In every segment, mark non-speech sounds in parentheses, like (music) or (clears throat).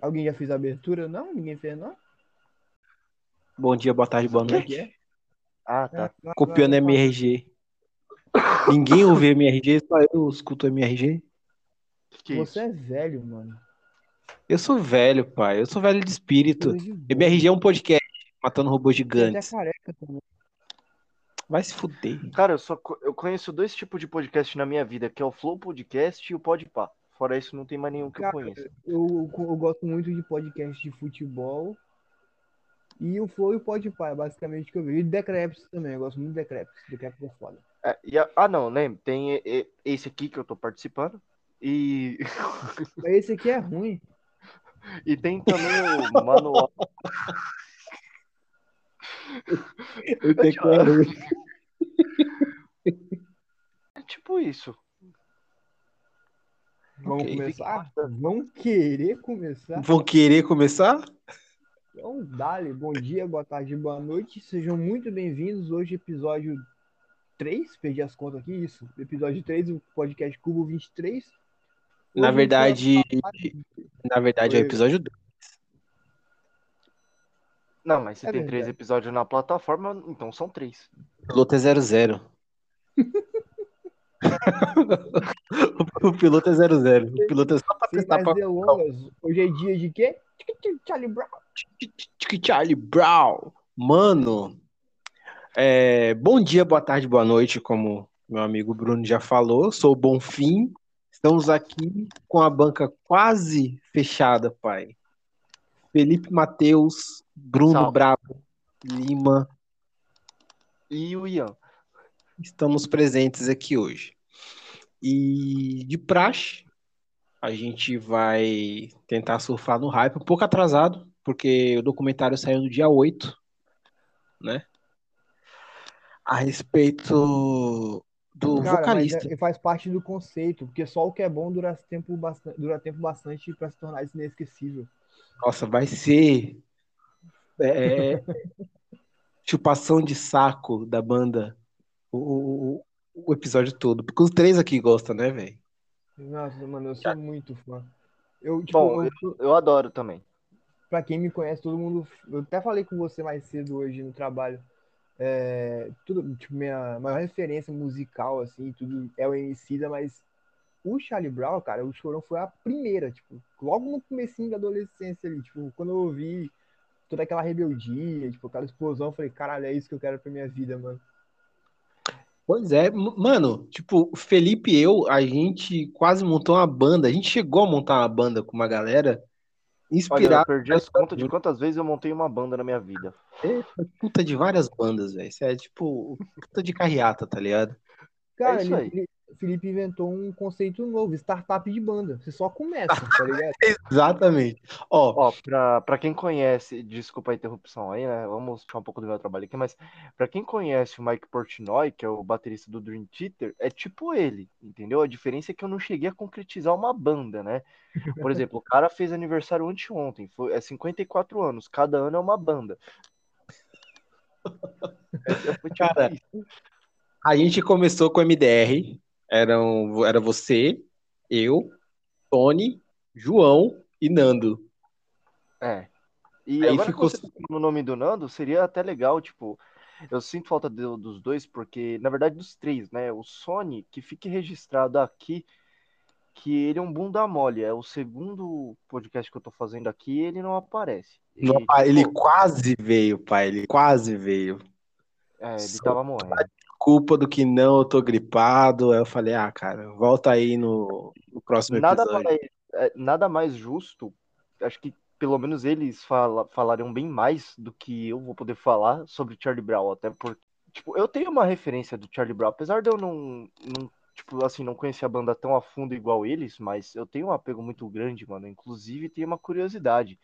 Alguém já fez a abertura? Não? Ninguém fez, não? Bom dia, boa tarde, boa noite. é? Ah, tá. É, Copiando vai, vai. MRG. Ninguém ouve MRG, só eu escuto MRG. Que é Você isso? é velho, mano. Eu sou velho, pai. Eu sou velho de espírito. De. MRG é um podcast matando robôs é gigantes. Vai se fuder. Cara, eu só eu conheço dois tipos de podcast na minha vida, que é o Flow Podcast e o Podpah. Fora isso, não tem mais nenhum que eu Cara, conheço. Eu, eu gosto muito de podcast de futebol. E o Flow e o Podpah, basicamente o que eu vejo. E Decreps também, eu gosto muito de Decreps. Decreps é foda. É, e a- ah, não, lembra? Tem e- e- esse aqui que eu tô participando. E, (laughs) Mas esse aqui é ruim. e tem também o Manual. É tipo isso. Vamos Ok. começar? Vamos querer começar? Vão querer começar? Então, dale, bom dia, boa tarde, boa noite. Sejam muito bem-vindos. Hoje, episódio 3, perdi as contas aqui, isso. Episódio 3 do podcast Cubo 23. Hoje Na verdade, na verdade é o episódio 2. Não, mas se É tem três verdade. episódios na plataforma, então são três. Piloto é 00. (laughs) o piloto é 00. O piloto é só pra testar pra delongas, hoje é dia de quê? Charlie Brown. Charlie Brown. Mano, é, bom dia, boa tarde, boa noite, como meu amigo Bruno já falou. Sou o Bonfim. Estamos aqui com a banca quase fechada, pai. Felipe Matheus, Bruno Salve. Bravo, Lima. E o Ian. Estamos presentes aqui hoje. E de praxe, a gente vai tentar surfar no hype, um pouco atrasado, porque o documentário saiu no dia 8, né? A respeito do Cara, mas vocalista. é- faz parte do conceito, porque só o que é bom dura tempo bastante, dura tempo bastante para se tornar isso inesquecível. Nossa, vai ser é, (laughs) chupação de saco da banda o, o, o episódio todo. Porque os três aqui gostam, né, velho? Nossa, mano, eu sou muito fã. Eu, tipo, Bom, eu- Eu adoro também. Pra quem me conhece, todo mundo. Eu até falei com você mais cedo hoje no trabalho. É, tudo, tipo, minha maior referência musical, assim, tudo é o Emicida, mas o Charlie Brown, cara, o Chorão foi a primeira, tipo, logo no comecinho da adolescência ali, tipo, quando eu ouvi toda aquela rebeldia, tipo, aquela explosão, eu falei, caralho, é isso que eu quero pra minha vida, mano. Pois é, mano, tipo, o Felipe e eu, a gente quase montou uma banda. A gente chegou a montar uma banda com uma galera Olha, eu inspirada perdi as contas de quantas vezes eu montei uma banda na minha vida. puta de várias bandas, velho. Isso é tipo puta de carreata, tá ligado? Cara, isso ele, aí. ele- Felipe inventou um conceito novo, startup de banda. Você só começa, tá ligado? (laughs) Exatamente. Ó, Ó, pra, pra quem conhece, desculpa a interrupção aí, né? Vamos puxar um pouco do meu trabalho aqui, mas pra quem conhece o Mike Portnoy, que é o baterista do Dream Theater, é tipo ele, entendeu? A diferença é que eu não cheguei a concretizar uma banda, né? Por exemplo, o cara fez aniversário anteontem, foi, é 54 anos, cada ano é uma banda. (laughs) É, foi tipo Cara, isso. A gente começou com MDR. Eram, era você, eu, Tony, João e Nando. É. E Aí agora ficou- que você no nome do Nando, seria até legal, tipo, eu sinto falta do- dos dois, porque, na verdade, dos três, né? O Sony, que fique registrado aqui, que ele é um bunda mole. É o segundo podcast que eu tô fazendo aqui e ele não aparece. E, Não, ele tipo, quase veio, pai. Ele quase veio. é, ele só- tava morrendo. Culpa do que não, eu tô gripado. Aí eu falei, ah, cara, volta aí no, no próximo Nada episódio. mais, é, nada mais justo, acho que pelo menos eles fala, falariam bem mais do que eu vou poder falar sobre Charlie Brown, até porque, tipo, eu tenho uma referência do Charlie Brown, apesar de eu não, não tipo, assim, não conhecer a banda tão a fundo igual eles, mas eu tenho um apego muito grande, mano, inclusive tenho uma curiosidade,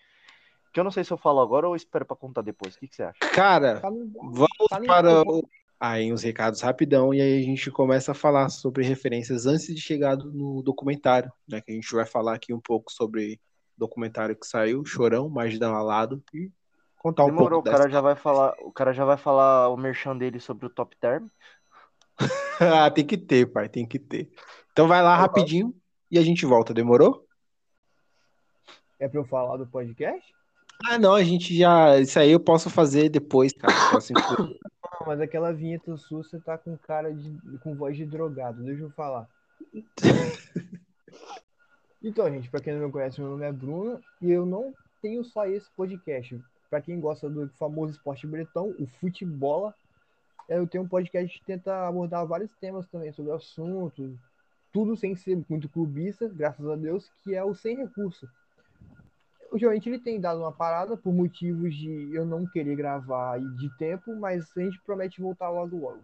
que eu não sei se eu falo agora ou espero pra contar depois, o que, que você acha? Cara, vamos para o... aí uns recados rapidão e aí a gente começa a falar sobre referências antes de chegar no documentário, né? Que a gente vai falar aqui um pouco sobre o documentário que saiu, Chorão, Margidão Alado e contar um Demorou, o pouco cara dessa. já vai falar, o cara já vai falar o merchan dele sobre o Top Term, (laughs) ah, tem que ter, pai, tem que ter. Então vai lá rapidinho e a gente volta, demorou? É pra eu falar do podcast? Ah, não, a gente já. Isso aí eu posso fazer depois, cara. Próximo... Mas aquela vinheta sua, você tá com cara de. com voz de drogado, deixa eu falar. (laughs) Então, gente, pra quem não me conhece, meu nome é Bruno e eu não tenho só esse podcast. Pra quem gosta do famoso esporte bretão, o futebol, eu tenho um podcast que tenta abordar vários temas também sobre o assunto, tudo sem ser muito clubista, graças a Deus, que é o Sem Recurso. Ultimamente ele tem dado uma parada por motivos de eu não querer gravar e de tempo, mas a gente promete voltar logo logo.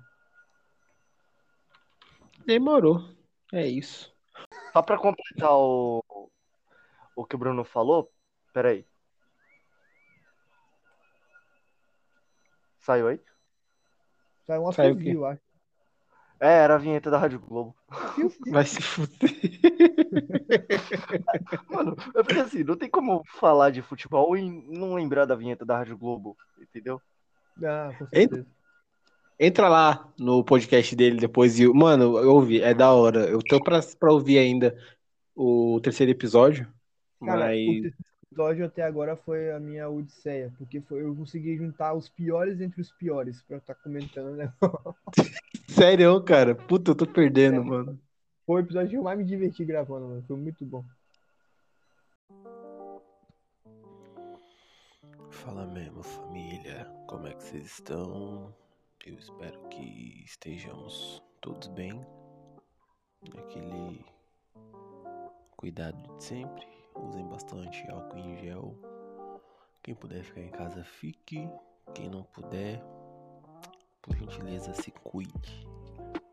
Demorou. É isso. Só pra completar o, o que o Bruno falou, peraí. Saiu aí? Saiu um Saiu eu acho. É, era a vinheta da Rádio Globo. (laughs) Vai se fuder. (laughs) Mano, é porque assim, não tem como falar de futebol e não lembrar da vinheta da Rádio Globo, entendeu? Ah, com certeza. Entra lá no podcast dele depois e. Mano, eu ouvi, é da hora. Eu tô pra, pra ouvir ainda o terceiro episódio. Cara, mas. Episódio até agora foi a minha odisseia, porque foi, eu consegui juntar os piores entre os piores pra estar comentando, né? (laughs) Sério, cara. Puta, eu tô perdendo, mano. Foi o episódio que eu mais me diverti gravando, mano. Foi muito bom. Fala mesmo, família. Como é que vocês estão? Eu espero que estejamos todos bem. Aquele cuidado de sempre. Usem bastante álcool em gel. Quem puder ficar em casa, fique. Quem não puder, por gentileza, se cuide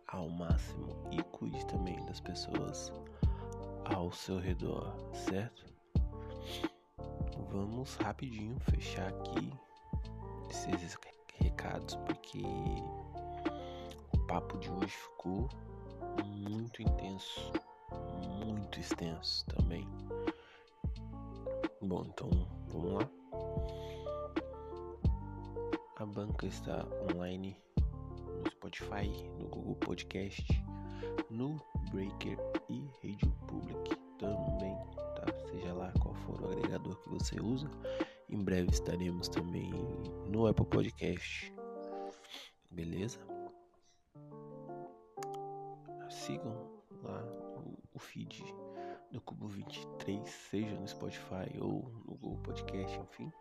ao máximo e cuide também das pessoas ao seu redor, certo? Vamos rapidinho fechar aqui esses recados porque o papo de hoje ficou muito intenso, muito extenso também. Bom, então vamos lá. A banca está online no Spotify, no Google Podcast, no Breaker e Radio Public também, tá? Seja lá qual for o agregador que você usa. Em breve estaremos também no Apple Podcast. Beleza? Sigam lá o feed do Cubo 23, seja no Spotify ou no Google Podcast, enfim.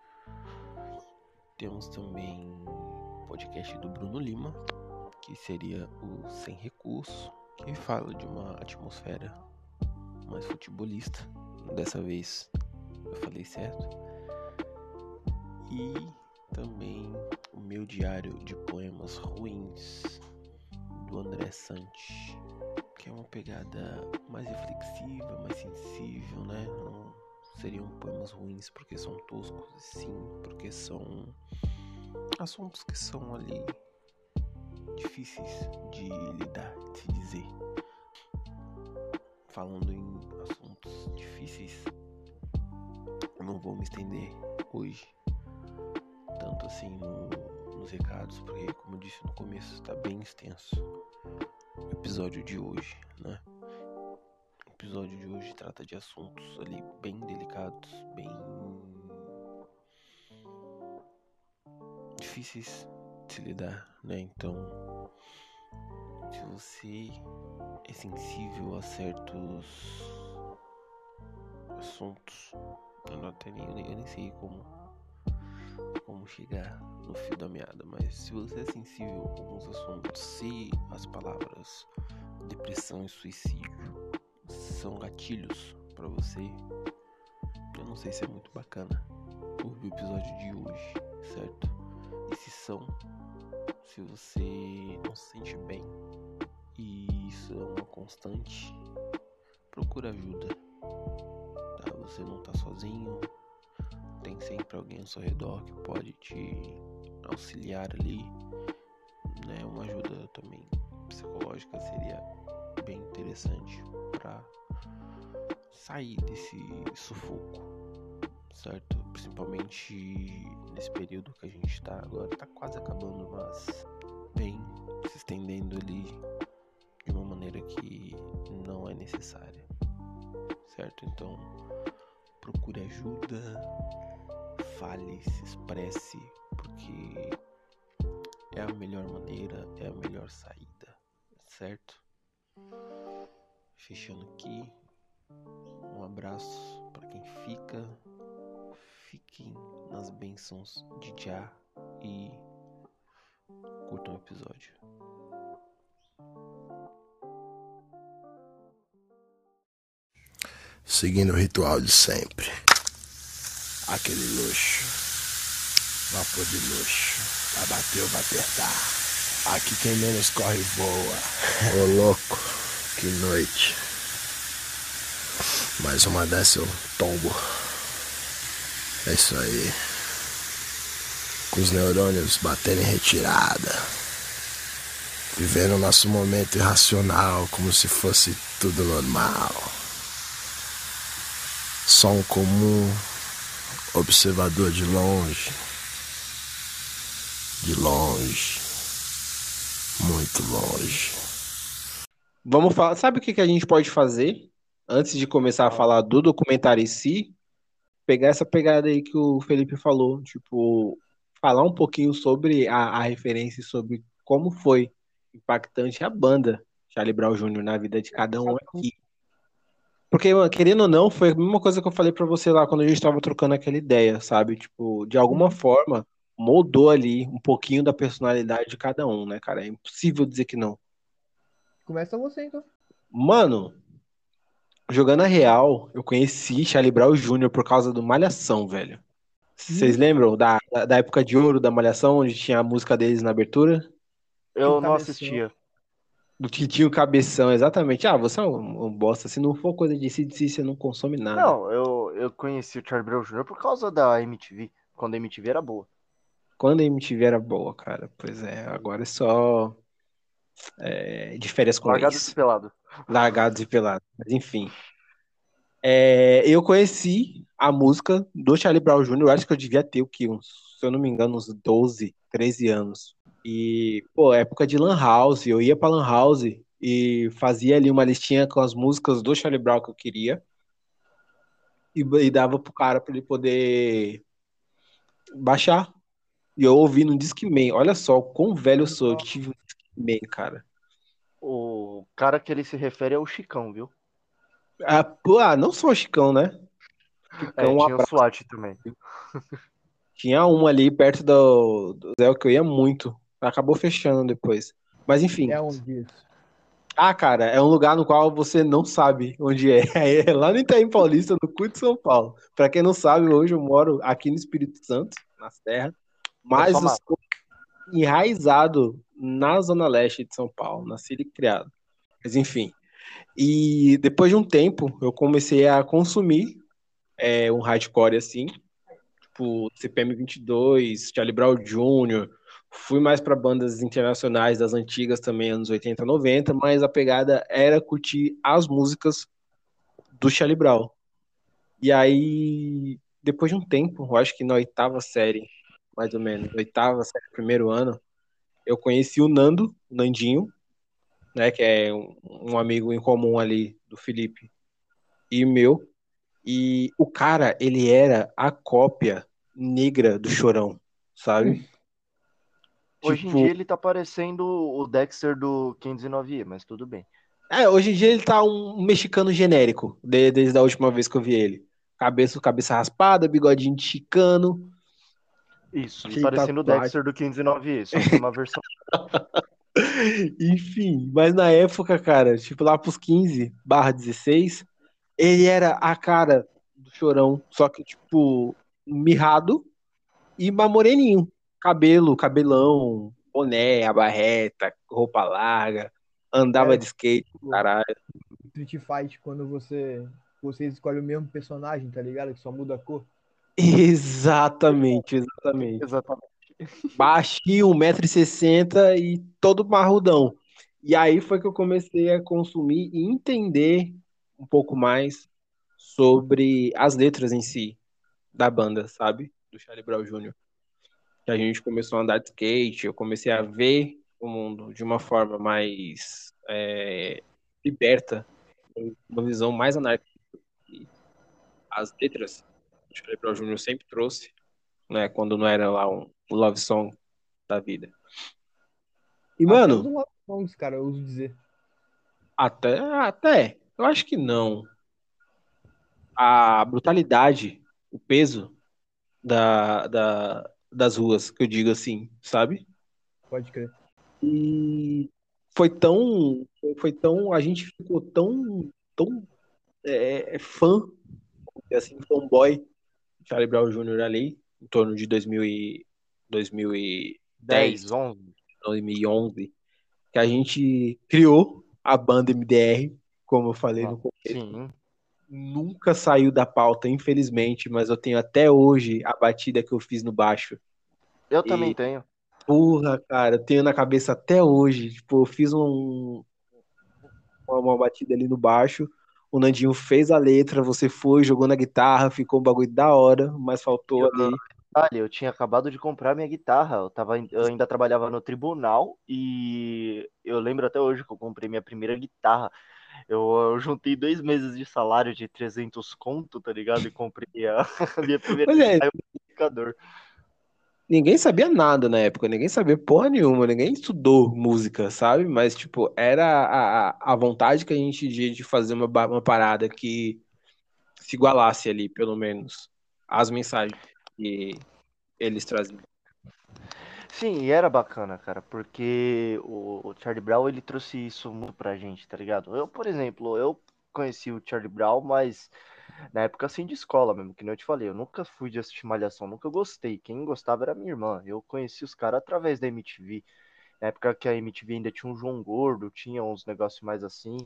Temos também o podcast do Bruno Lima, que seria o Sem Recurso, que fala de uma atmosfera mais futebolista. Dessa vez eu falei certo. E também o meu diário de poemas ruins do André Santos, que é uma pegada mais reflexiva, mais sensível, né? Não seriam poemas ruins porque são toscos, sim porque são assuntos que são ali difíceis de lidar, de se dizer. Falando em assuntos difíceis, eu não vou me estender hoje tanto assim no- nos recados, porque como eu disse no começo, está bem extenso episódio de hoje, né? O episódio de hoje trata de assuntos ali bem delicados, bem difíceis de se lidar, né? Então, se você é sensível a certos assuntos, eu não eu nem- eu nem sei como como chegar no fio da meada, mas se você é sensível a alguns assuntos, se as palavras depressão e suicídio são gatilhos pra você, eu não sei se é muito bacana ouvir o episódio de hoje, certo? E se são, se você não se sente bem e isso é uma constante, procura ajuda. Tá? Você não tá sozinho, tem sempre alguém ao seu redor que pode te auxiliar ali, né? Uma ajuda também psicológica seria bem interessante para sair desse sufoco, certo? Principalmente nesse período que a gente tá agora, tá quase acabando, mas bem se estendendo ali de uma maneira que não é necessária, certo? Então procure ajuda, fale, se expresse, porque é a melhor maneira, é a melhor saída, certo? Fechando aqui, um abraço para quem fica, fiquem nas bênçãos de Já e curtam o episódio. Seguindo o ritual de sempre. Aquele luxo. Vapor de luxo. Vai bater ou vai apertar. Aqui quem menos corre voa. (laughs) Ô louco, que noite. Mais uma dessa eu tombo. É isso aí. Com os neurônios batendo em retirada. Vivendo o nosso momento irracional como se fosse tudo normal. Som comum, observador de longe. De longe. Muito longe. Vamos falar. Sabe o que, que a gente pode fazer antes de começar a falar do documentário em si? Pegar essa pegada aí que o Felipe falou, tipo, falar um pouquinho sobre a, a referência e sobre como foi impactante a banda Charlie Brown Jr. na vida de cada um aqui. Porque, mano, querendo ou não, foi a mesma coisa que eu falei pra você lá quando a gente tava trocando aquela ideia, sabe? Tipo, de alguma forma, moldou ali um pouquinho da personalidade de cada um, né, cara? É impossível dizer que não. Começa você, então. Mano, jogando a real, eu conheci Charlie Brown Jr. por causa do Malhação, velho. Vocês lembram da, da, época de ouro da Malhação, onde tinha a música deles na abertura? Eu não assistia. Do Titinho Cabeção, exatamente. Ah, você é um, um bosta. Se não for coisa de CDC, você não consome nada. Não, eu, eu conheci o Charlie Brown Jr. por causa da MTV, quando a MTV era boa. Quando a MTV era boa, cara. Pois é, agora é só é, de férias com Largado ex. e pelado. Largados e pelados. Mas enfim. É, eu conheci a música do Charlie Brown Jr., eu acho que eu devia ter o quê? Uns, se eu não me engano, uns 12, 13 anos. E, pô, época de Lan House, eu ia pra Lan House e fazia ali uma listinha com as músicas do Charlie Brown que eu queria e, e dava pro cara pra ele poder baixar. E eu ouvi no Discman. Olha só, o quão velho eu sou. Eu tive um Discman, cara. O cara que ele se refere é o Chicão, viu? Ah, pô, ah, não só o Chicão, né? É, Chicão, um tinha o abraço. SWAT também. Tinha uma ali perto do, do Zé que eu ia muito. Acabou fechando depois. Mas enfim. É onde isso? Ah, cara, é um lugar no qual você não sabe onde é. (laughs) É lá no Itaim Paulista, no cu de São Paulo. Pra quem não sabe, hoje eu moro aqui no Espírito Santo, na Serra. Mas eu sou enraizado na Zona Leste de São Paulo, nascido e criado. Mas enfim. E depois de um tempo, eu comecei a consumir é, um hardcore assim, tipo CPM 22, Charlie Brown Jr. Fui mais para bandas internacionais das antigas também, anos 80, 90, mas a pegada era curtir as músicas do Charlie Brown. E aí, depois de um tempo, eu acho que na oitava série, mais ou menos, oitava série, primeiro ano, eu conheci o Nando, o Nandinho, né, que é um, um amigo em comum ali do Felipe e meu. E o cara, ele era a cópia negra do Chorão, sabe? Hoje Tipo- em dia ele tá parecendo o Dexter do 509E, mas tudo bem. É, hoje em dia ele tá um mexicano genérico, de- desde a última vez que eu vi ele. Cabeça, cabeça raspada, bigodinho de chicano. Isso, e Que parecendo o tatuagem. Dexter do 509E, só que uma versão. (laughs) Enfim, mas na época, cara, tipo lá pros 15 barra 16, ele era a cara do chorão, só que, tipo, mirrado e mais moreninho. Cabelo, cabelão, boné, a barreta, roupa larga, andava É, de skate, caralho. Street Fight, quando você, você escolhe o mesmo personagem, tá ligado? Que só muda a cor. Exatamente, exatamente. Exatamente. baixinho, 1,60m e todo marrudão. E aí foi que eu comecei a consumir e entender um pouco mais sobre as letras em si da banda, sabe? Do Charlie Brown Jr. Que a gente começou a andar de skate, eu comecei a ver o mundo de uma forma mais é, liberta, uma visão mais anárquica. E as letras, o Charlie Brown Jr. sempre trouxe, né? Quando não era lá um love song da vida. E, Até mano, os love songs, cara, eu uso dizer. até, até, eu acho que não. A brutalidade, o peso da, da, das ruas, que eu digo assim, sabe? Pode crer. E foi tão, foi tão, a gente ficou tão, tão é, fã, assim, fanboy, Charlie Brown Jr. ali, em torno de 2000 e, 2010, 10, 11. 2011, que a gente criou a banda MDR, como eu falei no começo. Sim. Nunca saiu da pauta, infelizmente, mas eu tenho até hoje a batida que eu fiz no baixo. Eu E- também tenho. Porra, cara, eu tenho na cabeça até hoje. Tipo, eu fiz um, uma, uma batida ali no baixo. O Nandinho fez a letra, você foi, jogou na guitarra, ficou um bagulho da hora, mas faltou ali. Olha, eu tinha acabado de comprar minha guitarra. Eu, tava, eu ainda trabalhava no tribunal e eu lembro até hoje que eu comprei minha primeira guitarra. Eu, eu juntei dois meses de salário de 300 conto, tá ligado? E comprei a, (laughs) a minha primeira é. amplificador. Ninguém sabia nada na época, ninguém sabia porra nenhuma, ninguém estudou música, sabe? Mas, tipo, era a, a- a vontade que a gente tinha de fazer uma, uma parada que se igualasse ali, pelo menos, às mensagens que eles traziam. Sim, e era bacana, cara, porque o, o Charlie Brown ele trouxe isso muito pra gente, tá ligado? Eu, por exemplo, eu conheci o Charlie Brown, mas na época assim de escola mesmo, que nem eu te falei, eu nunca fui de assistir Malhação, nunca gostei. Quem gostava era minha irmã. Eu conheci os caras através da MTV. Na época que a MTV ainda tinha um João Gordo, tinha uns negócios mais assim.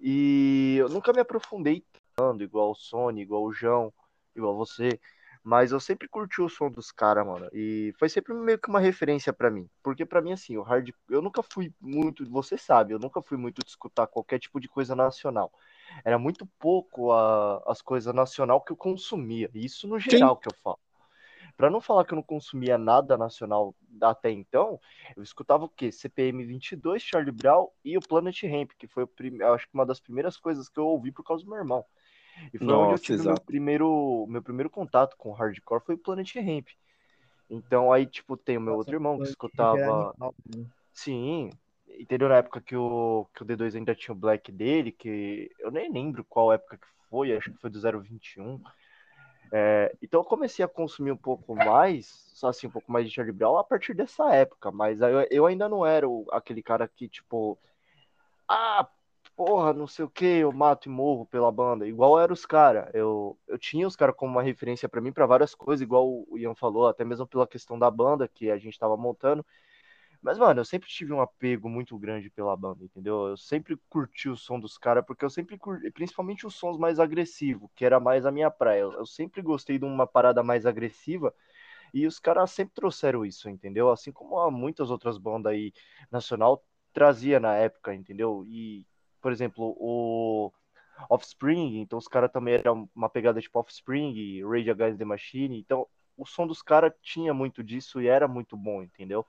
E eu nunca me aprofundei tanto, igual o Sony, igual o João, igual você. Mas eu sempre curti o som dos caras, mano. E foi sempre meio que uma referência pra mim. Porque pra mim, assim, o hard. Eu nunca fui muito. Você sabe, eu nunca fui muito de escutar qualquer tipo de coisa nacional. Era muito pouco a- as coisas nacional que eu consumia. Isso no geral que eu falo. Pra não falar que eu não consumia nada nacional até então, eu escutava o quê? CPM 22, Charlie Brown e o Planet Hemp, que foi o prim... eu acho que uma das primeiras coisas que eu ouvi por causa do meu irmão. E foi onde eu Nossa, tive o meu exato. primeiro, meu primeiro contato com hardcore foi o Planet Hemp. Então aí, tipo, tem o meu outro irmão que escutava. né? Sim, entendeu? Na época que o, que o D2 ainda tinha o Black dele, que eu nem lembro qual época que foi, acho que foi do 021. É, então eu comecei a consumir um pouco mais, só assim, um pouco mais de Charlie Brown a partir dessa época, mas eu, eu ainda não era o- aquele cara que, tipo, ah, porra, não sei o que, eu mato e morro pela banda, igual eram os caras. Eu, eu tinha os caras como uma referência pra mim pra várias coisas, igual o Ian falou, até mesmo pela questão da banda que a gente tava montando. Mas, mano, eu sempre tive um apego muito grande pela banda, entendeu? Eu sempre curti o som dos caras, porque eu sempre curti, principalmente os sons mais agressivos, que era mais a minha praia. Eu, sempre gostei de uma parada mais agressiva, e os caras sempre trouxeram isso, entendeu? Assim como muitas outras bandas aí nacional trazia na época, entendeu? E, por exemplo, o Offspring, então os caras também eram uma pegada tipo Offspring, Rage Against the Machine, então o som dos caras tinha muito disso e era muito bom, entendeu?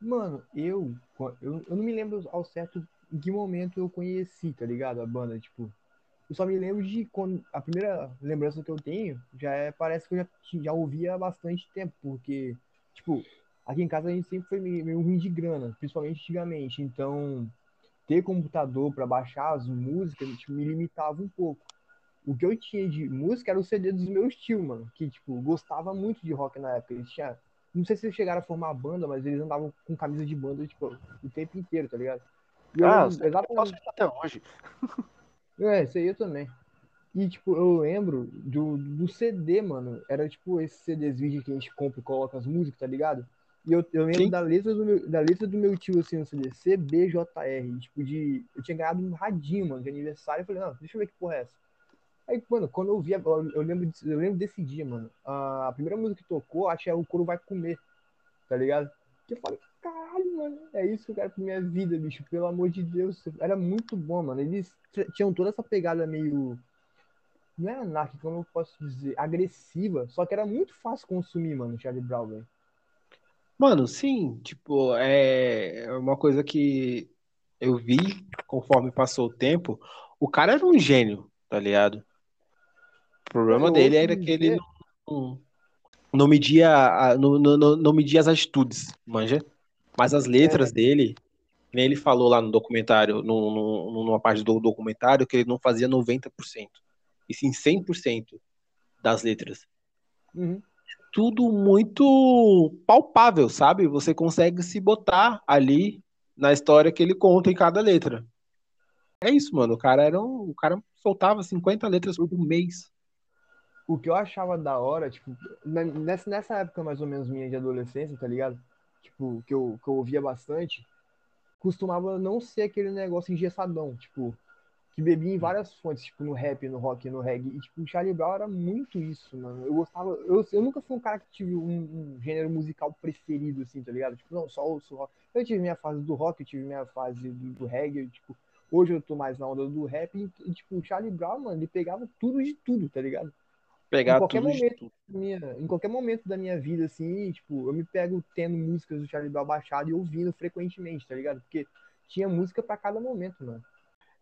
Mano, eu, eu, eu não me lembro ao certo em que momento eu conheci, tá ligado? A banda, tipo. Eu só me lembro de quando. A primeira lembrança que eu tenho já é. Parece que eu já, já ouvia há bastante tempo, porque, tipo, aqui em casa a gente sempre foi meio, meio ruim de grana, principalmente antigamente. Então, ter computador pra baixar as músicas tipo, me limitava um pouco. O que eu tinha de música era o CD dos meus tios, mano, que, tipo, gostava muito de rock na época. Eles tinham não sei se eles chegaram a formar banda, mas eles andavam com camisa de banda, tipo, o tempo inteiro, tá ligado? E eu Ah, eu exatamente. posso escutar até hoje. (laughs) É, isso aí eu também. E, tipo, eu lembro do, do CD, mano. Era, tipo, esses CDs vídeo que a gente compra e coloca as músicas, tá ligado? E eu, eu lembro Sim. da letra do, meu, da letra do meu tio, assim, no CD. CBJR. Tipo, de... Eu tinha ganhado um radinho, mano, de aniversário. Eu falei, não, deixa eu ver que porra é essa. Aí, mano, quando eu vi, eu, lembro, eu lembro desse dia, mano. A primeira música que tocou, acho que é O Couro Vai Comer, tá ligado? Que eu falei, caralho, mano, é isso que eu quero pra minha vida, bicho, pelo amor de Deus. Era muito bom, mano. Eles tinham toda essa pegada meio. Não é anárquica, como eu posso dizer? Agressiva. Só que era muito fácil consumir, mano, Charlie Brown, velho. Mano, sim, tipo, é uma coisa que eu vi conforme passou o tempo. O cara era um gênio, tá ligado? O problema Eu dele era que ele não, não media, não, não, não- não media as atitudes, manja? Mas as letras dele, que nem ele falou lá no documentário, no, no- numa parte do documentário, que ele não fazia 90%, e sim 100% das letras. Uhum. Tudo muito palpável, sabe? Você consegue se botar ali na história que ele conta em cada letra. É isso, mano. O cara era um, o cara soltava 50 letras por mês. O que eu achava da hora, tipo, nessa, nessa época mais ou menos minha de adolescência, tá ligado? Tipo, que eu, que eu ouvia bastante, costumava não ser aquele negócio engessadão, tipo, que bebia em várias fontes, tipo, no rap, no rock, no reggae. E, tipo, o Charlie Brown era muito isso, mano. Eu gostava. Eu, eu nunca fui um cara que tive um, um gênero musical preferido, assim, tá ligado? Tipo, não, só ouço rock. Eu tive minha fase do rock, eu tive minha fase do, do reggae, tipo, hoje eu tô mais na onda do rap. E, tipo, o Charlie Brown, mano, ele pegava tudo de tudo, tá ligado? Pegar Em qualquer tudo de momento. tudo. minha, em qualquer momento da minha vida, assim, tipo, eu me pego tendo músicas do Charlie Brown baixado e ouvindo frequentemente, tá ligado? Porque tinha música pra cada momento, mano.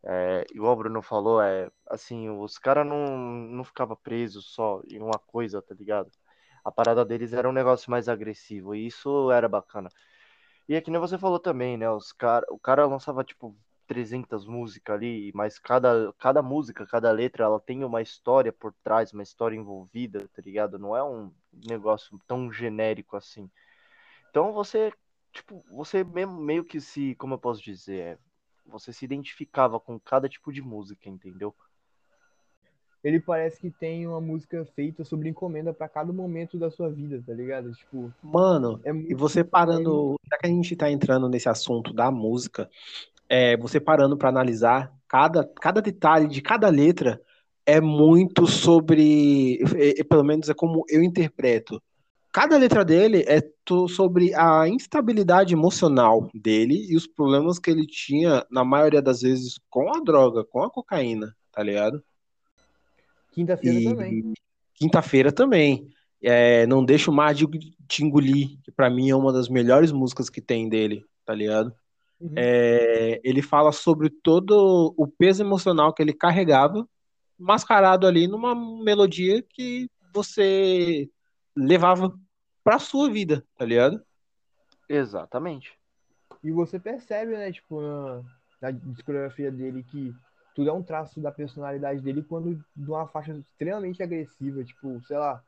É, igual o Bruno falou, é assim, os caras não, não ficavam presos só em uma coisa, tá ligado? A parada deles era um negócio mais agressivo, e isso era bacana. E é que nem você falou também, né? Os cara, o cara lançava tipo 300 músicas ali, mas cada, cada música, cada letra, ela tem uma história por trás, uma história envolvida, tá ligado? Não é um negócio tão genérico assim. Então você, tipo, você mesmo meio que se, como eu posso dizer, é, você se identificava com cada tipo de música, entendeu? Ele parece que tem uma música feita sobre encomenda pra cada momento da sua vida, tá ligado? Tipo, Mano, é E você parando, já que a gente tá entrando nesse assunto da música, é, você parando para analisar cada, cada detalhe de cada letra é muito sobre, é- é- pelo menos é como eu interpreto. Cada letra dele é sobre a instabilidade emocional dele e os problemas que ele tinha, na maioria das vezes, com a droga, com a cocaína, tá ligado? Quinta-feira E também. quinta-feira também. É, não deixa o mar de te engolir, que pra mim é uma das melhores músicas que tem dele, tá ligado? Uhum. É, ele fala sobre todo o peso emocional que ele carregava, mascarado ali numa melodia que você levava pra sua vida, tá ligado? Exatamente. E você percebe, né, tipo, na, na discografia dele que tudo é um traço da personalidade dele quando de uma faixa extremamente agressiva, tipo, sei lá,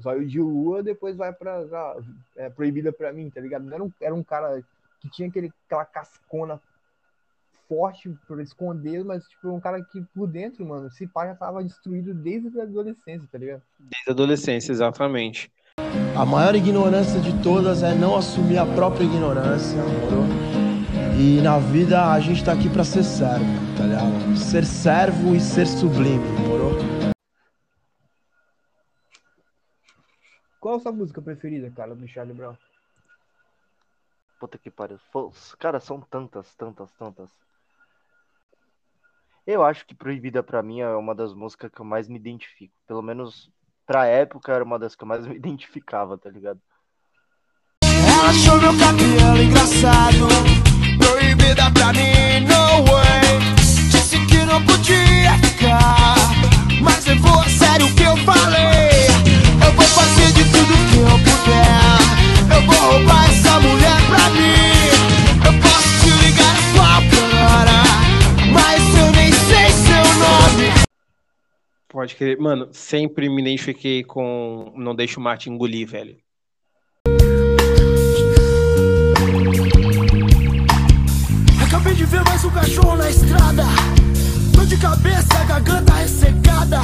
Zóio de Lua, depois vai pra, pra- é, Proibida pra mim, tá ligado? Não era um, era um cara que tinha aquele, aquela cascona forte pra esconder, mas, tipo, um cara que por dentro, mano, se pá já tava destruído desde a adolescência, tá ligado? Desde a adolescência, exatamente. A maior ignorância de todas é não assumir a própria ignorância, moro? E na vida a gente tá aqui pra ser servo, tá ligado? Ser servo e ser sublime, moro? Qual a sua música preferida, cara, do Charlie Brown? Puta que pariu. Cara, são tantas, tantas, tantas. Eu acho que Proibida pra mim é uma das músicas que eu mais me identifico. Pelo menos pra época era uma das que eu mais me (laughs) identificava, tá ligado? Ela achou meu cabelo engraçado, proibida pra mim, no way. Disse que não podia ficar, mas levou a sério o que eu falei. Eu vou fazer de tudo que eu puder. Eu vou roubar essa mulher pra mim. Pode crer. Mano, sempre me identifiquei com Não Deixa o Mar te engolir, velho. Acabei de ver mais um cachorro na estrada. Tô de cabeça, garganta ressecada.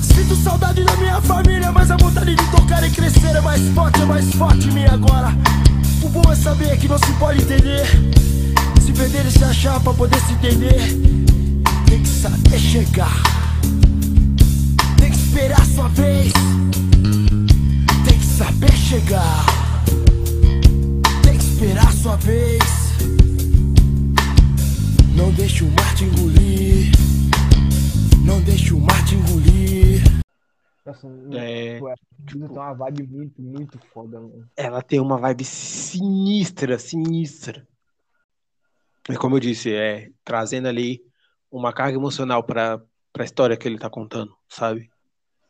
Sinto saudade da minha família, mas a vontade de tocar e crescer é mais forte, é mais forte em mim agora. O bom é saber que não se pode entender. Se perder e se achar pra poder se entender. Tem que saber chegar. Tem que esperar sua vez. Tem que saber chegar. Tem que esperar sua vez. Não deixe o mar te engolir. Não deixe o mar te engolir. Nossa, É, ué, tem uma vibe muito, muito foda, mano. ela tem uma vibe sinistra, sinistra. E como eu disse, é trazendo ali uma carga emocional para a história que ele tá contando, sabe?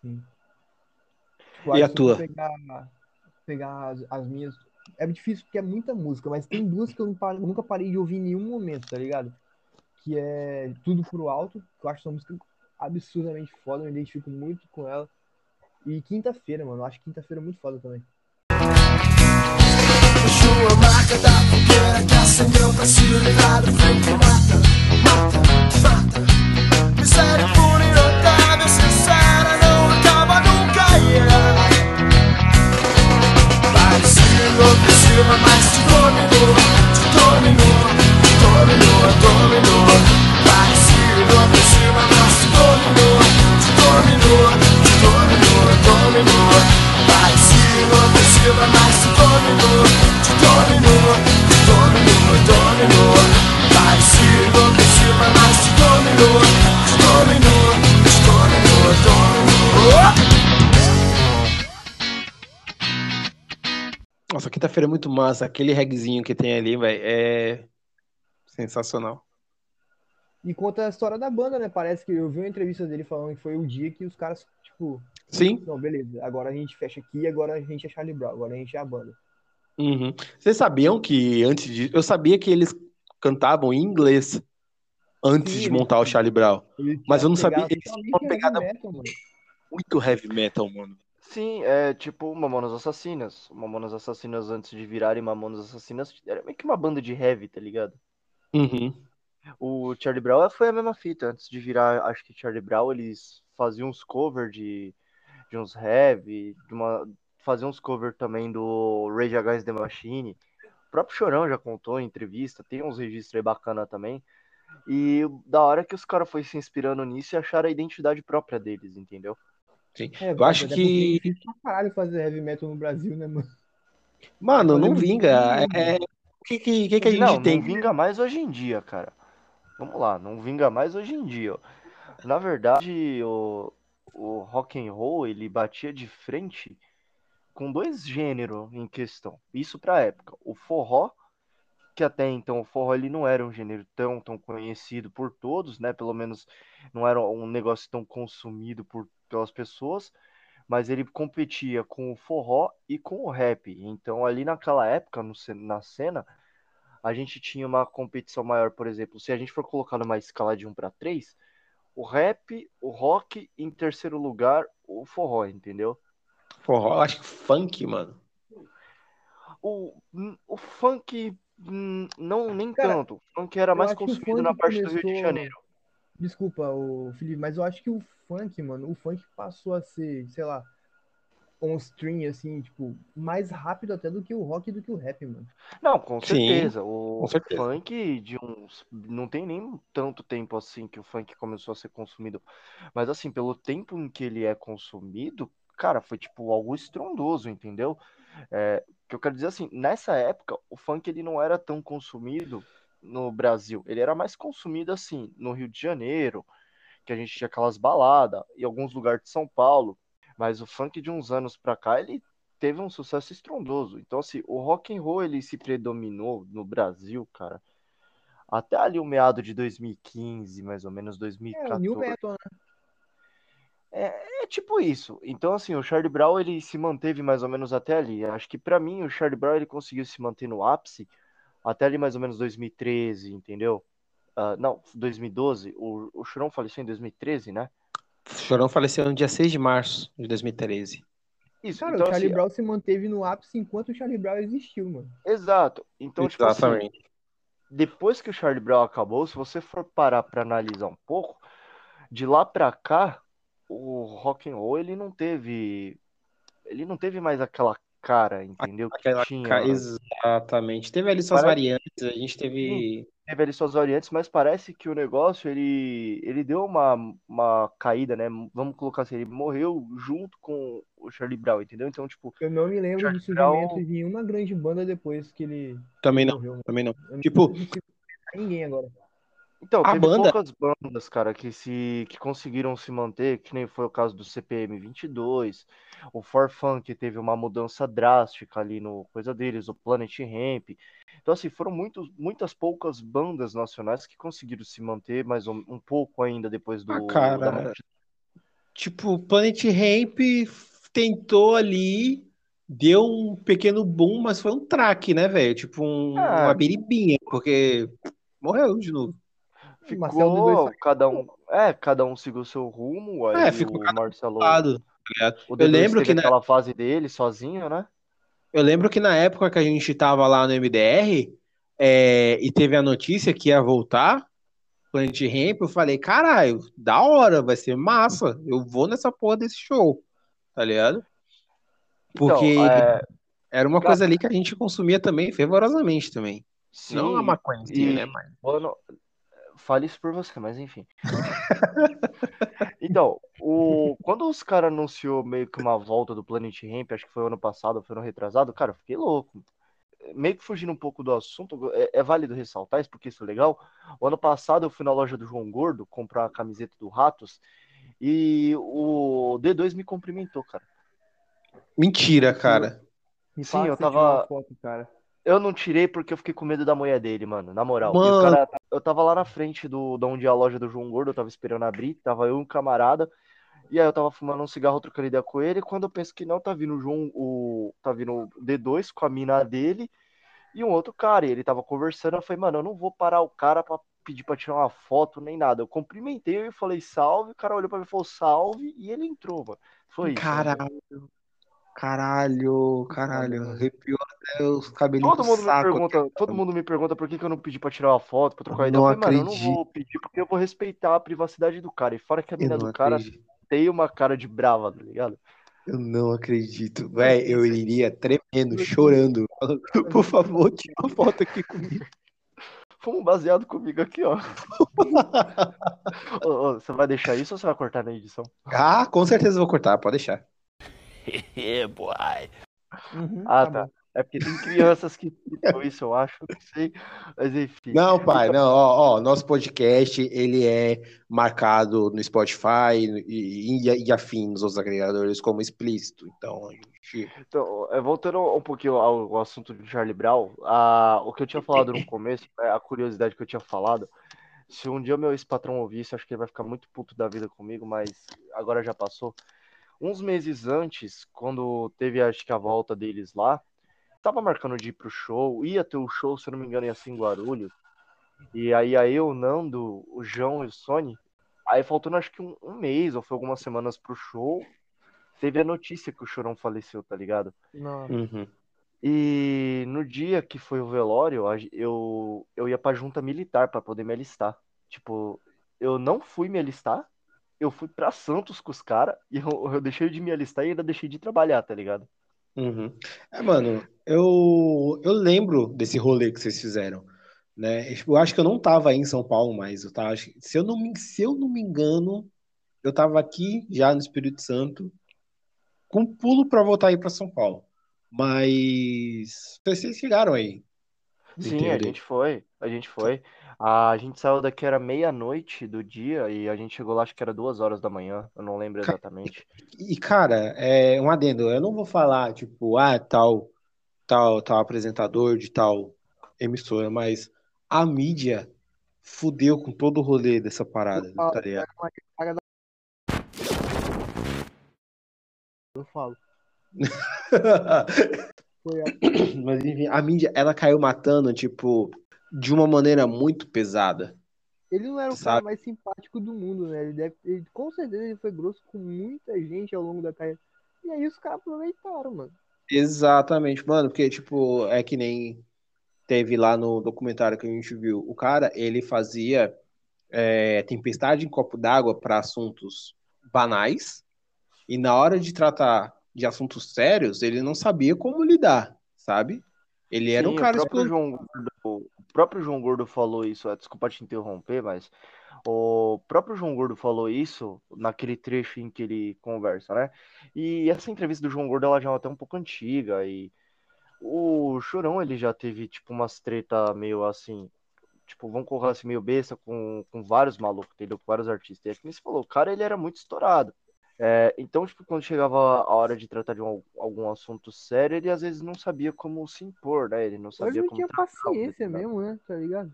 Sim. Tipo, E a tua? Pegar, pegar as, as minhas. É difícil porque é muita música, mas tem duas que eu nunca parei de ouvir em nenhum momento, tá ligado? Que é Tudo Pro Alto, que eu acho essa música absurdamente foda, eu me identifico muito com ela. E Quinta-feira, mano, eu acho Quinta-feira muito foda também. A marca da fogueira que acendeu pra se livrar do frio É muito massa. Aquele regzinho que tem ali, velho, é sensacional. E conta a história da banda, né? Parece que eu vi uma entrevista dele falando que foi o dia que os caras, tipo, Sim. não, beleza, agora a gente fecha aqui, agora a gente é Charlie Brown, agora a gente é a banda. Uhum. Vocês sabiam que antes de. Eu sabia que eles cantavam em inglês antes Sim, de montar o Charlie Brown. Mas eu não sabia- eles tinham uma heavy pegada metal, mano. Muito heavy metal, mano. Sim, é tipo Mamonas Assassinas. Mamonas Assassinas antes de virarem Mamonas Assassinas era meio que uma banda de heavy, tá ligado? Uhum. O Charlie Brown foi a mesma fita. Antes de virar, acho que Charlie Brown, eles faziam uns cover de, de uns heavy, de uma, faziam uns cover também do Rage Against the Machine. O próprio Chorão já contou em entrevista, tem uns registros aí bacana também. E da hora que os caras foram se inspirando nisso e acharam a identidade própria deles, entendeu? Sim. É, Eu acho até que- é pra caralho fazer heavy metal no Brasil, né, mano? Mano, não vinga. tudo. É... O que, que, que, que a gente não, tem? não vinga mais hoje em dia, cara. Vamos lá, não vinga mais hoje em dia. Na verdade, o, o rock and roll ele batia de frente com dois gêneros em questão. Isso pra época. O forró, que até então o forró ele não era um gênero tão, tão conhecido por todos, né? Pelo menos não era um negócio tão consumido por, pelas pessoas, mas ele competia com o forró e com o rap. Então ali naquela época, no, na cena, a gente tinha uma competição maior, por exemplo, se a gente for colocar numa escala de 1 para 3, o rap, o rock, em terceiro lugar, o forró, entendeu? Forró, eu acho que funk, mano. O, o funk, não, nem Cara, tanto. O funk era mais consumido na parte do Rio de começou- Janeiro. Desculpa, o Felipe, mas eu acho que o funk, mano, o funk passou a ser, sei lá, on stream, assim, tipo, mais rápido até do que o rock e do que o rap, mano. Não, com Sim, certeza. O com certeza. funk de uns. Não tem nem tanto tempo assim que o funk começou a ser consumido. Mas assim, pelo tempo em que ele é consumido, cara, foi tipo algo estrondoso, entendeu? É, o que eu quero dizer assim, nessa época, o funk ele não era tão consumido no Brasil. Ele era mais consumido assim, no Rio de Janeiro, que a gente tinha aquelas baladas, em alguns lugares de São Paulo. Mas o funk de uns anos pra cá, ele teve um sucesso estrondoso. Então, assim, o rock and roll ele se predominou no Brasil, cara, até ali o meado de 2015, mais ou menos É, o 2014. New Metal, né? É, é tipo isso. Então, assim, o Charlie Brown ele se manteve mais ou menos até ali. Acho que pra mim o Charlie Brown ele conseguiu se manter no ápice até ali mais ou menos 2013, entendeu? Ah, não, 2012. O, o Chorão faleceu em 2013, né? O Chorão faleceu no dia 6 de março de 2013. Isso. Cara, então, o Charlie assim, Brown se manteve no ápice enquanto o Charlie Brown existiu, mano. exato. Então, tipo assim, Exatamente. depois que o Charlie Brown acabou, se você for parar pra analisar um pouco, de lá pra cá, o rock and roll ele não teve, ele não teve mais aquela cara, entendeu? Que Aquela tinha, ca- Exatamente. Teve ali suas Parece- variantes, a gente teve. teve ali suas variantes, mas parece que o negócio ele, ele deu uma, uma caída, né? Vamos colocar assim, ele morreu junto com o Charlie Brown, entendeu? Então, tipo, Eu não me lembro Charlie do surgimento Brown- de nenhuma grande banda depois que ele Também não, morreu. mano. também não. Eu não Tipo- lembrar ninguém agora. Então, A teve banda- poucas bandas, cara, que se que conseguiram se manter, que nem foi o caso do CPM 22, o For Funk teve uma mudança drástica ali no coisa deles, o Planet Ramp. Então, assim, foram muitos, muitas poucas bandas nacionais que conseguiram se manter mais um, um pouco ainda depois do Ah, cara, tipo, Planet Ramp tentou ali, deu um pequeno boom, mas foi um traque, né, velho? Tipo, um, Ah. uma biribinha, porque morreu de novo. Marcelo D2 Ficou, cada um, é, cada um seguiu seu rumo, aí É, ficou o Marcelo, Lado, tá o Eu D2 lembro que na, aquela fase dele sozinho, né? eu lembro que na época que a gente tava lá no MDR, é, e teve a notícia que ia voltar, Planet Ramp, eu falei, caralho, da hora, vai ser massa. Eu vou nessa porra desse show, tá ligado? Porque Então, é, era uma cara- coisa ali que a gente consumia também fervorosamente também. Não a sim, maconha e- né? Mas... Mano, fale isso por você, mas enfim. Então, o, quando os caras anunciou meio que uma volta do Planet Ramp, acho que foi ano passado, foi ano retrasado, cara, eu fiquei louco. Meio que fugindo um pouco do assunto, é, é válido ressaltar isso, porque isso é legal. O ano passado eu fui na loja do João Gordo comprar a camiseta do Ratos e o D2 me cumprimentou, cara. Mentira, cara. Me Sim, eu tava- uma foto, cara. Eu não tirei porque eu fiquei com medo da mulher dele, mano, na moral. Mano. cara, eu tava lá na frente do, da onde é a loja do João Gordo, eu tava esperando abrir, tava eu e um camarada, e aí eu tava fumando um cigarro, trocando ideia com ele, e quando eu penso que não, tá vindo o João, o, tá vindo o D2 com a mina dele, e um outro cara, e ele tava conversando, eu falei, mano, eu não vou parar o cara pra pedir pra tirar uma foto, nem nada. Eu cumprimentei e falei salve, o cara olhou pra mim e falou salve, e ele entrou, mano. Foi isso. Caralho. Caralho, caralho. Arrepiou até os cabelinhos Todo do mundo me pergunta, todo mundo me pergunta por que, que eu não pedi pra tirar uma foto, pra trocar ideia. Não Eu falei, mano, eu não acredito. vou pedir porque eu vou respeitar a privacidade do cara. E fora que a mina do cara acredito. tem uma cara de brava, tá ligado? Eu não acredito. Véi, eu iria tremendo, chorando. Por favor, tira uma foto aqui comigo. (laughs) Um baseado comigo aqui, ó. (laughs) Ô, ô, você vai deixar isso ou você vai cortar na edição? Ah, com certeza vou cortar, pode deixar. (laughs) Boy. Uhum, Ah, tá tá. É porque tem crianças que citam isso, eu acho, não sei. Mas enfim. Não, pai, não, ó, ó, nosso podcast, ele é marcado no Spotify e, e, e afim nos outros agregadores como explícito. Então, gente... Então, é, voltando um pouquinho ao, ao assunto de Charlie Brown, a, o que eu tinha falado no começo, né, a curiosidade que eu tinha falado, se um dia o meu ex-patrão ouvir isso, acho que ele vai ficar muito puto da vida comigo, mas agora já passou. Uns meses antes, quando teve acho que a volta deles lá, tava marcando de ir pro show, ia ter o show, se eu não me engano, ia ser em Guarulhos. E aí a eu, o Nando, o João e o Sony, aí faltando acho que um, um mês ou foi algumas semanas pro show, teve a notícia que o Chorão faleceu, tá ligado? Nossa. Uhum. E no dia que foi o velório, eu, eu ia pra junta militar pra poder me alistar. Tipo, eu não fui me alistar, eu fui pra Santos com os caras e eu, eu deixei de me alistar e ainda deixei de trabalhar, tá ligado? Uhum. É, mano, eu, eu lembro desse rolê que vocês fizeram, né? Eu acho que eu não tava aí em São Paulo mais, eu tava, se eu não me, se eu não me engano, eu tava aqui já no Espírito Santo, com pulo pra voltar aí pra São Paulo. Mas vocês chegaram aí. Sim, a gente foi, a gente foi. A gente saiu daqui era meia-noite do dia e a gente chegou lá acho que era duas horas da manhã, eu não lembro exatamente. E, cara, é um adendo, eu não vou falar, tipo, ah, tal, tal, tal apresentador de tal emissora, mas a mídia fudeu com todo o rolê dessa parada, tá ligado? Eu falo. (laughs) Mas enfim, a mídia, ela caiu matando, tipo, de uma maneira muito pesada. Ele não era o Sabe? cara mais simpático do mundo, né? Ele deve, ele- com certeza ele foi grosso com muita gente ao longo da carreira. E aí os caras aproveitaram, mano. Exatamente, mano, porque, tipo, é que nem teve lá no documentário que a gente viu. O cara, ele fazia é, tempestade em copo d'água para assuntos banais, e na hora de tratar de assuntos sérios, ele não sabia como lidar, sabe? Ele era um Sim, cara o próprio explosivo. João próprio João Gordo falou isso, ah, desculpa te interromper, mas o próprio João Gordo falou isso naquele trecho em que ele conversa, né? E essa entrevista do João Gordo ela já é até um pouco antiga e o Chorão ele já teve tipo umas treta meio assim, tipo, vamos colocar assim meio besta com, com vários malucos, entendeu? Com vários artistas. E é que nem você falou, o cara ele era muito estourado. É, então, tipo, quando chegava a hora de tratar de um- algum assunto sério, ele às vezes não sabia como se impor, né? Ele não Ele sabia não como tinha tratar o paciência mesmo, né? Tá ligado?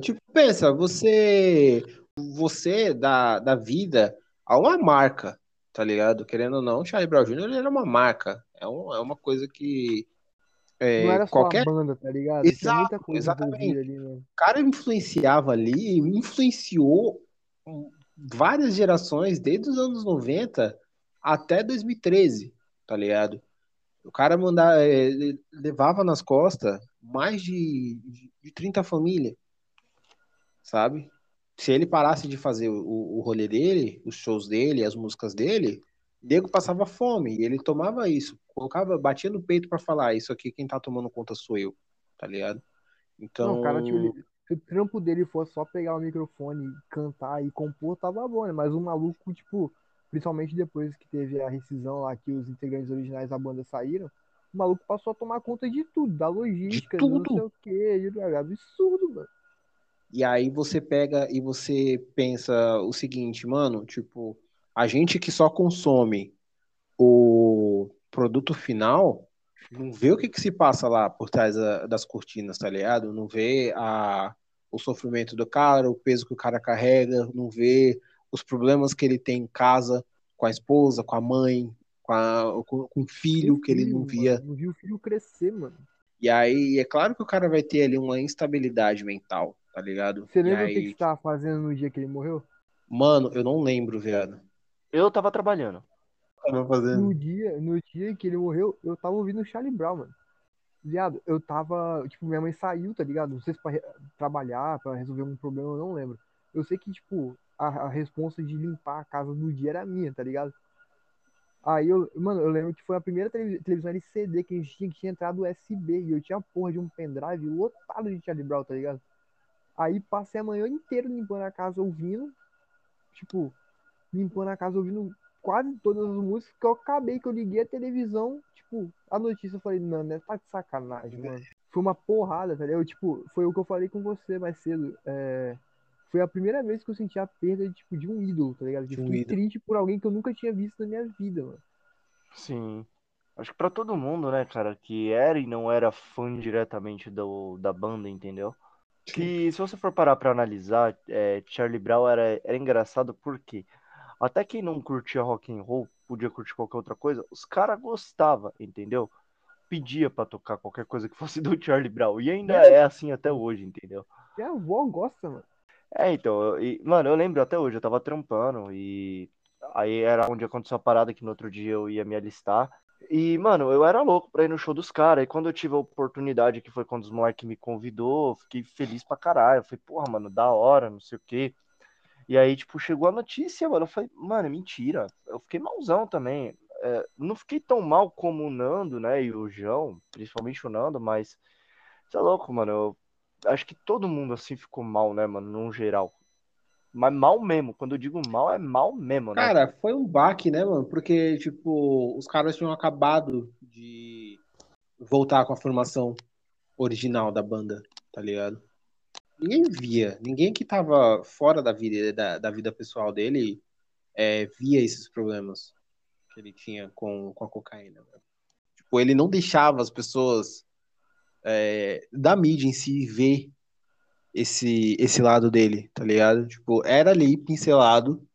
Tipo, pensa, você você da, da vida a uma marca, tá ligado? Querendo ou não, o Charlie Brown Jr. ele era uma marca. É, um, é uma coisa que. é, Não era só qualquer a banda, tá ligado? Tinha Exato, muita coisa exatamente. ali, mano. o cara influenciava ali, influenciou várias gerações, desde os anos 90 até 2013, tá ligado? O cara mandava, ele levava nas costas mais de, de, de 30 famílias, sabe? Se ele parasse de fazer o, o rolê dele, os shows dele, as músicas dele, o nego passava fome, e ele tomava isso, colocava, batia no peito pra falar, isso aqui quem tá tomando conta sou eu, tá ligado? Então, Não, cara, tipo, ele- se o trampo dele fosse só pegar o microfone, cantar e compor, tava bom, né? Mas o maluco, tipo, principalmente depois que teve a rescisão lá, que os integrantes originais da banda saíram, o maluco passou a tomar conta de tudo, da logística, do não tudo. sei o quê, de- é absurdo, mano. E aí você pega e você pensa o seguinte, mano, tipo, a gente que só consome o produto final, não vê o que que se passa lá por trás da- das cortinas, tá ligado? Não vê a, o sofrimento do cara, o peso que o cara carrega, não vê os problemas que ele tem em casa, com a esposa, com a mãe, com, a- com, com o filho que ele não via. mano, não viu o filho crescer, mano. E aí, é claro que o cara vai ter ali uma instabilidade mental, tá ligado? Você lembra o aí, que que você tava fazendo no dia que ele morreu? Mano, eu não lembro, viado. Eu tava trabalhando. Tava fazendo. No dia, no dia que ele morreu, eu tava ouvindo Charlie Brown, mano. Viado, eu tava. Tipo, minha mãe saiu, tá ligado? Não sei se pra trabalhar, pra resolver algum problema, eu não lembro. Eu sei que, tipo, a, a responsa de limpar a casa no dia era minha, tá ligado? Aí eu, mano, eu lembro que foi a primeira televi- televisão LCD que a gente tinha, que tinha entrado USB. E eu tinha a porra de um pendrive lotado de Charlie Brown, tá ligado? Aí passei a manhã inteira limpando a casa ouvindo. Tipo, limpando a casa ouvindo quase todas as músicas que eu acabei, que eu liguei a televisão, tipo, a notícia eu falei, não, né? Tá de sacanagem, mano. Foi uma porrada, tá ligado? Eu, tipo, foi o que eu falei com você mais cedo. É, foi a primeira vez que eu senti a perda, tipo, de um ídolo, tá ligado? De um fiquei ídolo. triste por alguém que eu nunca tinha visto na minha vida, mano. Sim. Acho que pra todo mundo, né, cara, que era e não era fã diretamente do, da banda, entendeu? Que se você for parar pra analisar, é, Charlie Brown era, era engraçado porque até quem não curtia rock and roll, podia curtir qualquer outra coisa, os caras gostavam, entendeu? Pedia pra tocar qualquer coisa que fosse (laughs) do Charlie Brown. E ainda é assim até hoje, entendeu? Minha avó gosta, mano. É, então, e, mano, eu lembro até hoje, eu tava trampando e aí era onde aconteceu a parada que no outro dia eu ia me alistar. E, mano, eu era louco pra ir no show dos caras. E quando eu tive a oportunidade, que foi quando os moleques me convidou, eu fiquei feliz pra caralho. Eu falei, porra, mano, da hora, não sei o quê. E aí, tipo, chegou a notícia, mano. Eu falei, mano, é mentira. Eu fiquei malzão também. É, não fiquei tão mal como o Nando, né? E o João, principalmente o Nando, mas. É louco, mano. Eu acho que todo mundo assim ficou mal, né, mano, no geral. Mas mal mesmo. Quando eu digo mal, é mal mesmo, né? Cara, foi um baque, né, mano? Porque, tipo, os caras tinham acabado de voltar com a formação original da banda, tá ligado? Ninguém via, ninguém que tava fora da vida, da, da vida pessoal dele é, via esses problemas que ele tinha com, com a cocaína. né? Tipo, ele não deixava as pessoas é, da mídia em si ver esse, esse lado dele, tá ligado? Tipo, era ali pincelado,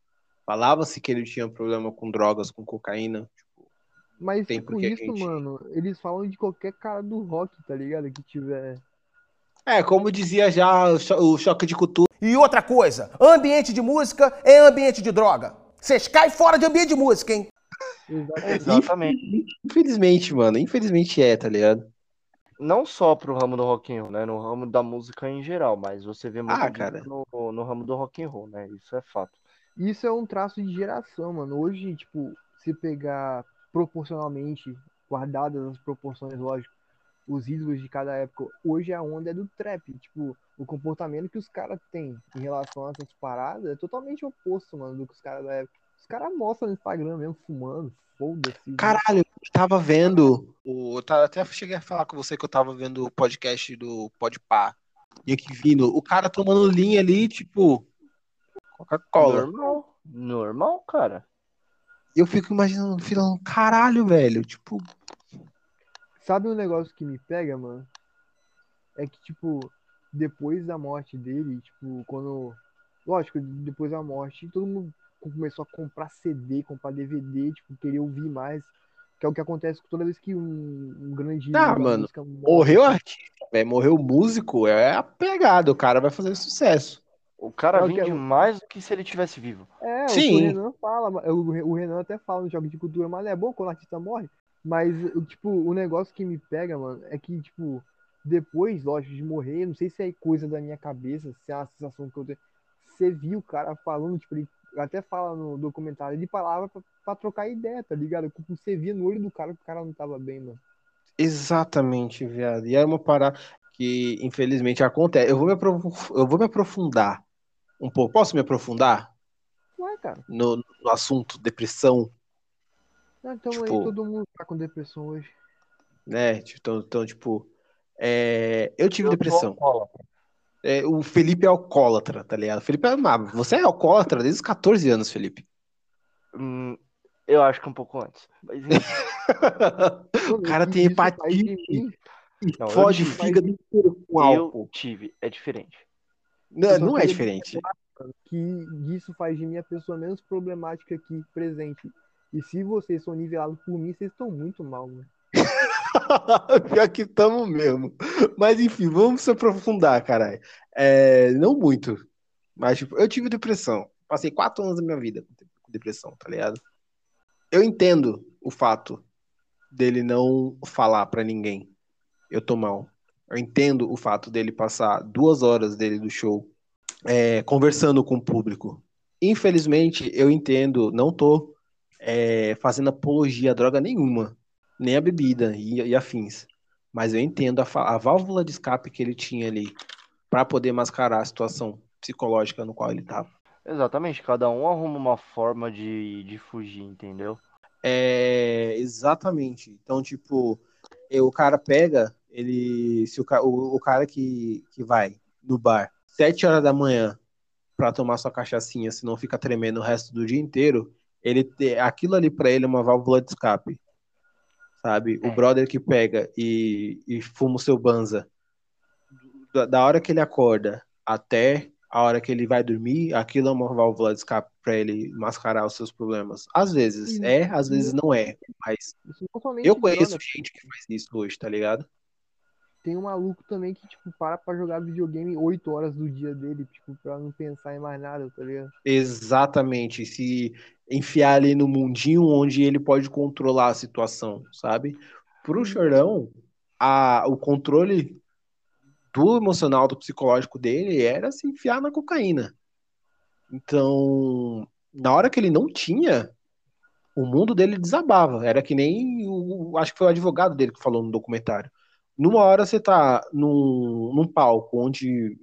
falava-se que ele tinha problema com drogas, com cocaína. Tipo, Mas, Tem tipo, isso, gente- mano, eles falam de qualquer cara do rock, tá ligado? Que tiver. É, como dizia já o cho- o choque de cultura. E outra coisa, ambiente de música é ambiente de droga. Vocês caem fora de ambiente de música, hein? Exatamente. Exatamente. Infelizmente, mano, infelizmente é, tá ligado? Não só pro ramo do rock and roll, né? No ramo da música em geral, mas você vê muito Ah, cara. no, no ramo do rock and roll, né? Isso é fato. Isso é um traço de geração, mano. Hoje, tipo, se pegar proporcionalmente, guardadas as proporções, lógico, os ídolos de cada época, hoje a onda é do trap. Tipo, o comportamento que os caras têm em relação a essas paradas é totalmente oposto, mano, do que os caras da época. Os caras mostram no Instagram mesmo, fumando, foda-se. Caralho, eu tava vendo. O, eu até cheguei a falar com você que eu tava vendo o podcast do Podpah. E aqui vindo, o cara tomando linha ali, tipo. Coca-Cola. Normal. Normal, cara. E eu fico imaginando, filão, caralho, velho. Tipo, Sabe um negócio que me pega, mano? É que, tipo, depois da morte dele, tipo, quando lógico, depois da morte, todo mundo começou a comprar CD, comprar DVD, tipo, querer ouvir mais. Que é o que acontece toda vez que um, um grande. Ah, mano, música morre. Morreu artista, velho. Morreu músico, é a pegada. O cara vai fazer sucesso. O cara É vende eu- mais do que se ele tivesse vivo. É, Sim. o Renan fala, o Renan até fala no Jogo de Cultura, mas é bom quando o artista morre. Mas, o- tipo, o negócio que me pega, mano, é que, tipo, depois, lógico, de morrer, não sei se é coisa da minha cabeça, se é uma sensação que eu tenho. Você viu o cara falando, tipo, ele até fala no documentário, ele falava pra, pra trocar ideia, tá ligado? Você via no olho do cara que o cara não tava bem, mano. Exatamente, viado. E é uma parada que, infelizmente, acontece. Eu vou me, aprof- eu vou me aprofundar um pouco. Posso me aprofundar Ué, cara. no, no assunto depressão, Então Tipo- aí todo mundo tá com depressão hoje. né? Então, então tipo, é, eu tive Eu depressão. É, o Felipe é alcoólatra, tá ligado? Felipe é, ah, você é alcoólatra desde os 14 anos, Felipe. Hum, eu acho que um pouco antes. Mas, (laughs) O cara tem hepatite e Não, eu o tive. fígado inteiro com eu álcool. tive. É diferente. Não, Eu não é diferente. que isso faz de mim a pessoa menos problemática aqui presente. E se vocês são nivelados por mim, vocês estão muito mal, mano. (laughs) Pior que estamos mesmo. Mas enfim, vamos se aprofundar, caralho. É, não muito. Mas, tipo, eu tive depressão. Passei quatro anos da minha vida com depressão, tá ligado? Eu entendo o fato dele não falar pra ninguém. Eu tô mal. Eu entendo o fato dele passar duas horas dele do show é, conversando com o público. Infelizmente, eu entendo, não tô é, fazendo apologia a droga nenhuma nem a bebida e, e afins. Mas eu entendo a, a válvula de escape que ele tinha ali para poder mascarar a situação psicológica no qual ele estava. Exatamente. Cada um arruma uma forma de, de fugir, entendeu? É, exatamente. Então, tipo, o cara pega, ele. Se o, o, o cara que, que vai no bar sete horas da manhã para tomar sua cachaçinha, se não fica tremendo o resto do dia inteiro, ele te- aquilo ali para ele é uma válvula de escape. Sabe? O É. brother que pega e, e fuma o seu banza da, da hora que ele acorda até a hora que ele vai dormir, aquilo é uma válvula de escape para ele mascarar os seus problemas. Às vezes é, às vezes não é, mas eu conheço gente que faz isso hoje, tá ligado? Tem um maluco também que, tipo, para pra jogar videogame 8 horas do dia dele, tipo, pra não pensar em mais nada, tá ligado? Exatamente, se enfiar ali no mundinho onde ele pode controlar a situação, sabe? Pro Chorão, a, o controle do emocional, do psicológico dele era se enfiar na cocaína. Então, na hora que ele não tinha, o mundo dele desabava. Era que nem o, acho que foi o advogado dele que falou no documentário. Numa hora você tá num, num palco onde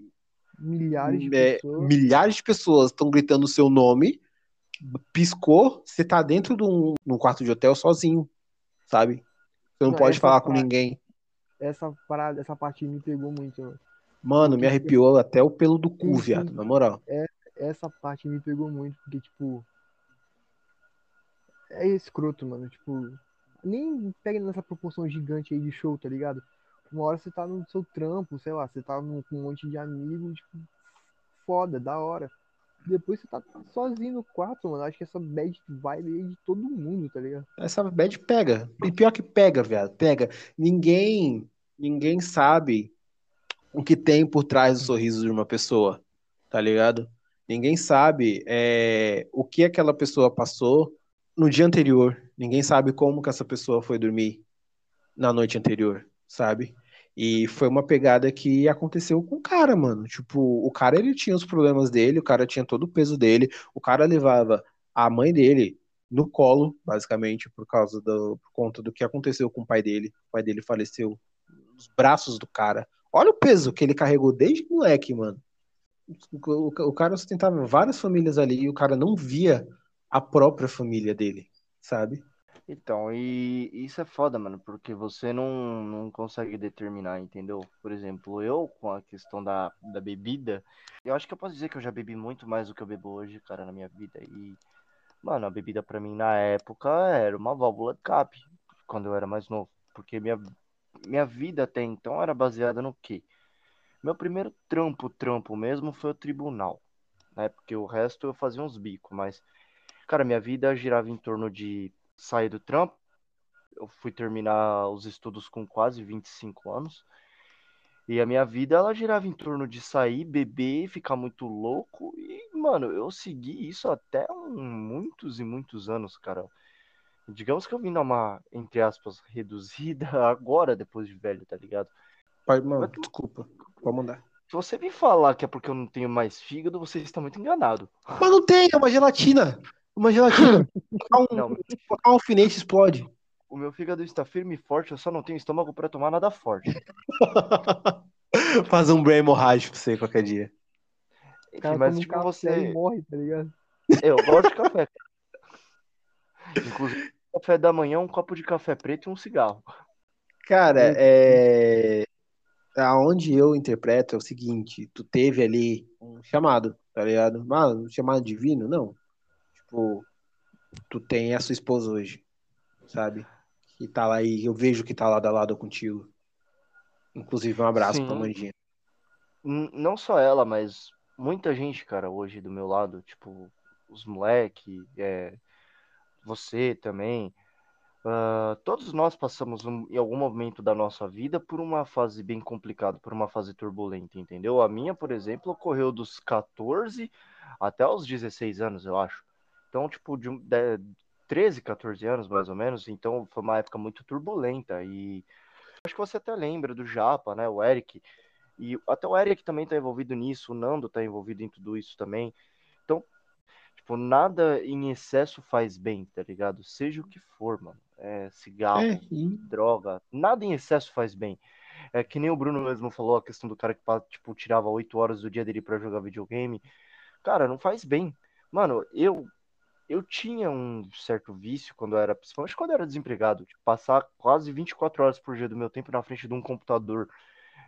Milhares de é, pessoas. milhares de pessoas estão gritando o seu nome, piscou, você tá dentro de um, num quarto de hotel sozinho, sabe? Você não, Não, pode falar com ninguém. Essa parada, essa parte me pegou muito, mano. Mano, me arrepiou até o pelo do cu, Sim, viado, na moral. Essa parte me pegou muito, porque, tipo. É escroto, mano. Tipo, nem pega nessa proporção gigante aí de show, tá ligado? Uma hora você tá no seu trampo, sei lá, você tá com um monte de amigos, tipo, foda, da hora. Depois você tá sozinho no quarto, mano. Acho que essa bad vibe é de todo mundo, tá ligado? Essa bad pega. E pior que pega, viado, pega. Ninguém, ninguém sabe o que tem por trás do sorriso de uma pessoa, tá ligado? Ninguém sabe é, o que aquela pessoa passou no dia anterior. Ninguém sabe como que essa pessoa foi dormir na noite anterior, sabe? E foi uma pegada que aconteceu com o cara, mano. Tipo, o cara ele tinha os problemas dele, o cara tinha todo o peso dele, o cara levava a mãe dele no colo, basicamente, por causa do, por conta do que aconteceu com o pai dele. O pai dele faleceu nos braços do cara. Olha o peso que ele carregou desde moleque, mano. O, o- cara sustentava várias famílias ali e o cara não via a própria família dele, sabe? Então, e isso é foda, mano, porque você não, não consegue determinar, entendeu? Por exemplo, eu, com a questão da, da bebida, eu acho que eu posso dizer que eu já bebi muito mais do que eu bebo hoje, cara, na minha vida. E, mano, a bebida pra mim na época era uma válvula de cap, quando eu era mais novo. Porque minha, minha vida até então era baseada no quê? Meu primeiro trampo, trampo mesmo, foi o tribunal. né? Porque o resto eu fazia uns bicos, mas, cara, minha vida girava em torno de sair do trampo. Eu fui terminar os estudos com quase 25 anos. E a minha vida, ela girava em torno de sair, beber, ficar muito louco. E, mano, eu segui isso até um, muitos e muitos anos, cara. Digamos que eu vim numa, entre aspas, reduzida (laughs) agora, depois de velho, tá ligado? Pai, mano, Mas- desculpa. Pode mandar. Se você me falar que é porque eu não tenho mais fígado, você está muito enganado. Mas não tem, é uma gelatina. Uma gelatina. Colocar (laughs) um, Não, (laughs) um alfinete explode. o meu fígado está firme e forte, eu só não tenho estômago para tomar nada forte. (laughs) Fazer um brain hemorrágico pra você qualquer dia. Cara mas um tipo, café você. morre, tá ligado? Eu gosto de café. Inclusive, café da manhã, um copo de café preto e um cigarro. Cara, é... aonde eu interpreto é o seguinte, tu teve ali um chamado, tá ligado? Mas um chamado divino? Não. Tipo, tu tem a sua esposa hoje, sabe? Que tá lá e eu vejo que tá lado a lado contigo. Inclusive, um abraço Sim. pra Mandinha. N- Não só ela, mas muita gente, cara, hoje do meu lado, tipo, os moleque, é, você também. ah, todos nós passamos um- em algum momento da nossa vida por uma fase bem complicada, por uma fase turbulenta, entendeu? A minha, por exemplo, ocorreu dos 14 até os 16 anos, eu acho. Então, tipo, de, de 13, 14 anos, mais ou menos. Então, foi uma época muito turbulenta. E acho que você até lembra do Japa, né? O Eric. E até o Eric também tá envolvido nisso, o Nando tá envolvido em tudo isso também. Então, tipo, nada em excesso faz bem, tá ligado? Seja o que for, mano. É cigarro, É, droga, nada em excesso faz bem. É que nem o Bruno mesmo falou, a questão do cara que, tipo, tirava 8 horas do dia dele pra jogar videogame. Cara, não faz bem. Mano, eu eu tinha um certo vício quando eu era, principalmente quando eu era desempregado, de passar quase 24 horas por dia do meu tempo na frente de um computador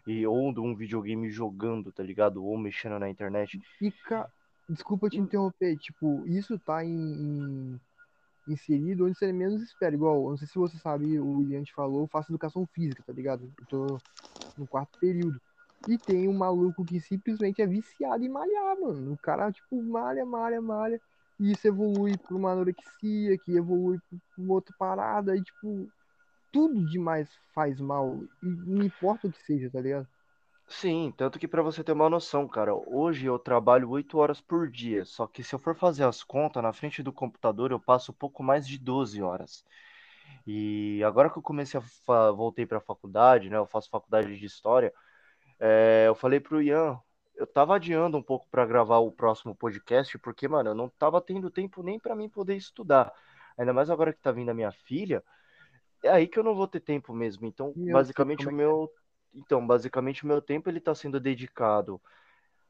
e ou de um videogame jogando, tá ligado? Ou mexendo na internet. E, ca... desculpa te interromper, tipo, isso tá em, em- inserido onde você menos espera. Igual, não sei se você sabe, o William te falou, eu faço educação física, tá ligado? Eu tô no quarto período. E tem um maluco que simplesmente é viciado em malhar, mano. O cara, tipo, malha, malha, malha. E isso evolui pra uma anorexia, que evolui pra uma outra parada. E, tipo, tudo demais faz mal. E não importa o que seja, tá ligado? Sim, tanto que pra você ter uma noção, cara, hoje eu trabalho 8 horas por dia, só que se eu for fazer as contas na frente do computador, eu passo pouco mais de 12 horas. E agora que eu comecei a voltei pra faculdade, né, eu faço faculdade de história, é, eu falei pro Ian, eu tava adiando um pouco pra gravar o próximo podcast, porque, mano, eu não tava tendo tempo nem pra mim poder estudar. Ainda mais agora que tá vindo a minha filha, é aí que eu não vou ter tempo mesmo. Então, eu sei basicamente o é que é. meu, então, basicamente o meu tempo ele tá sendo dedicado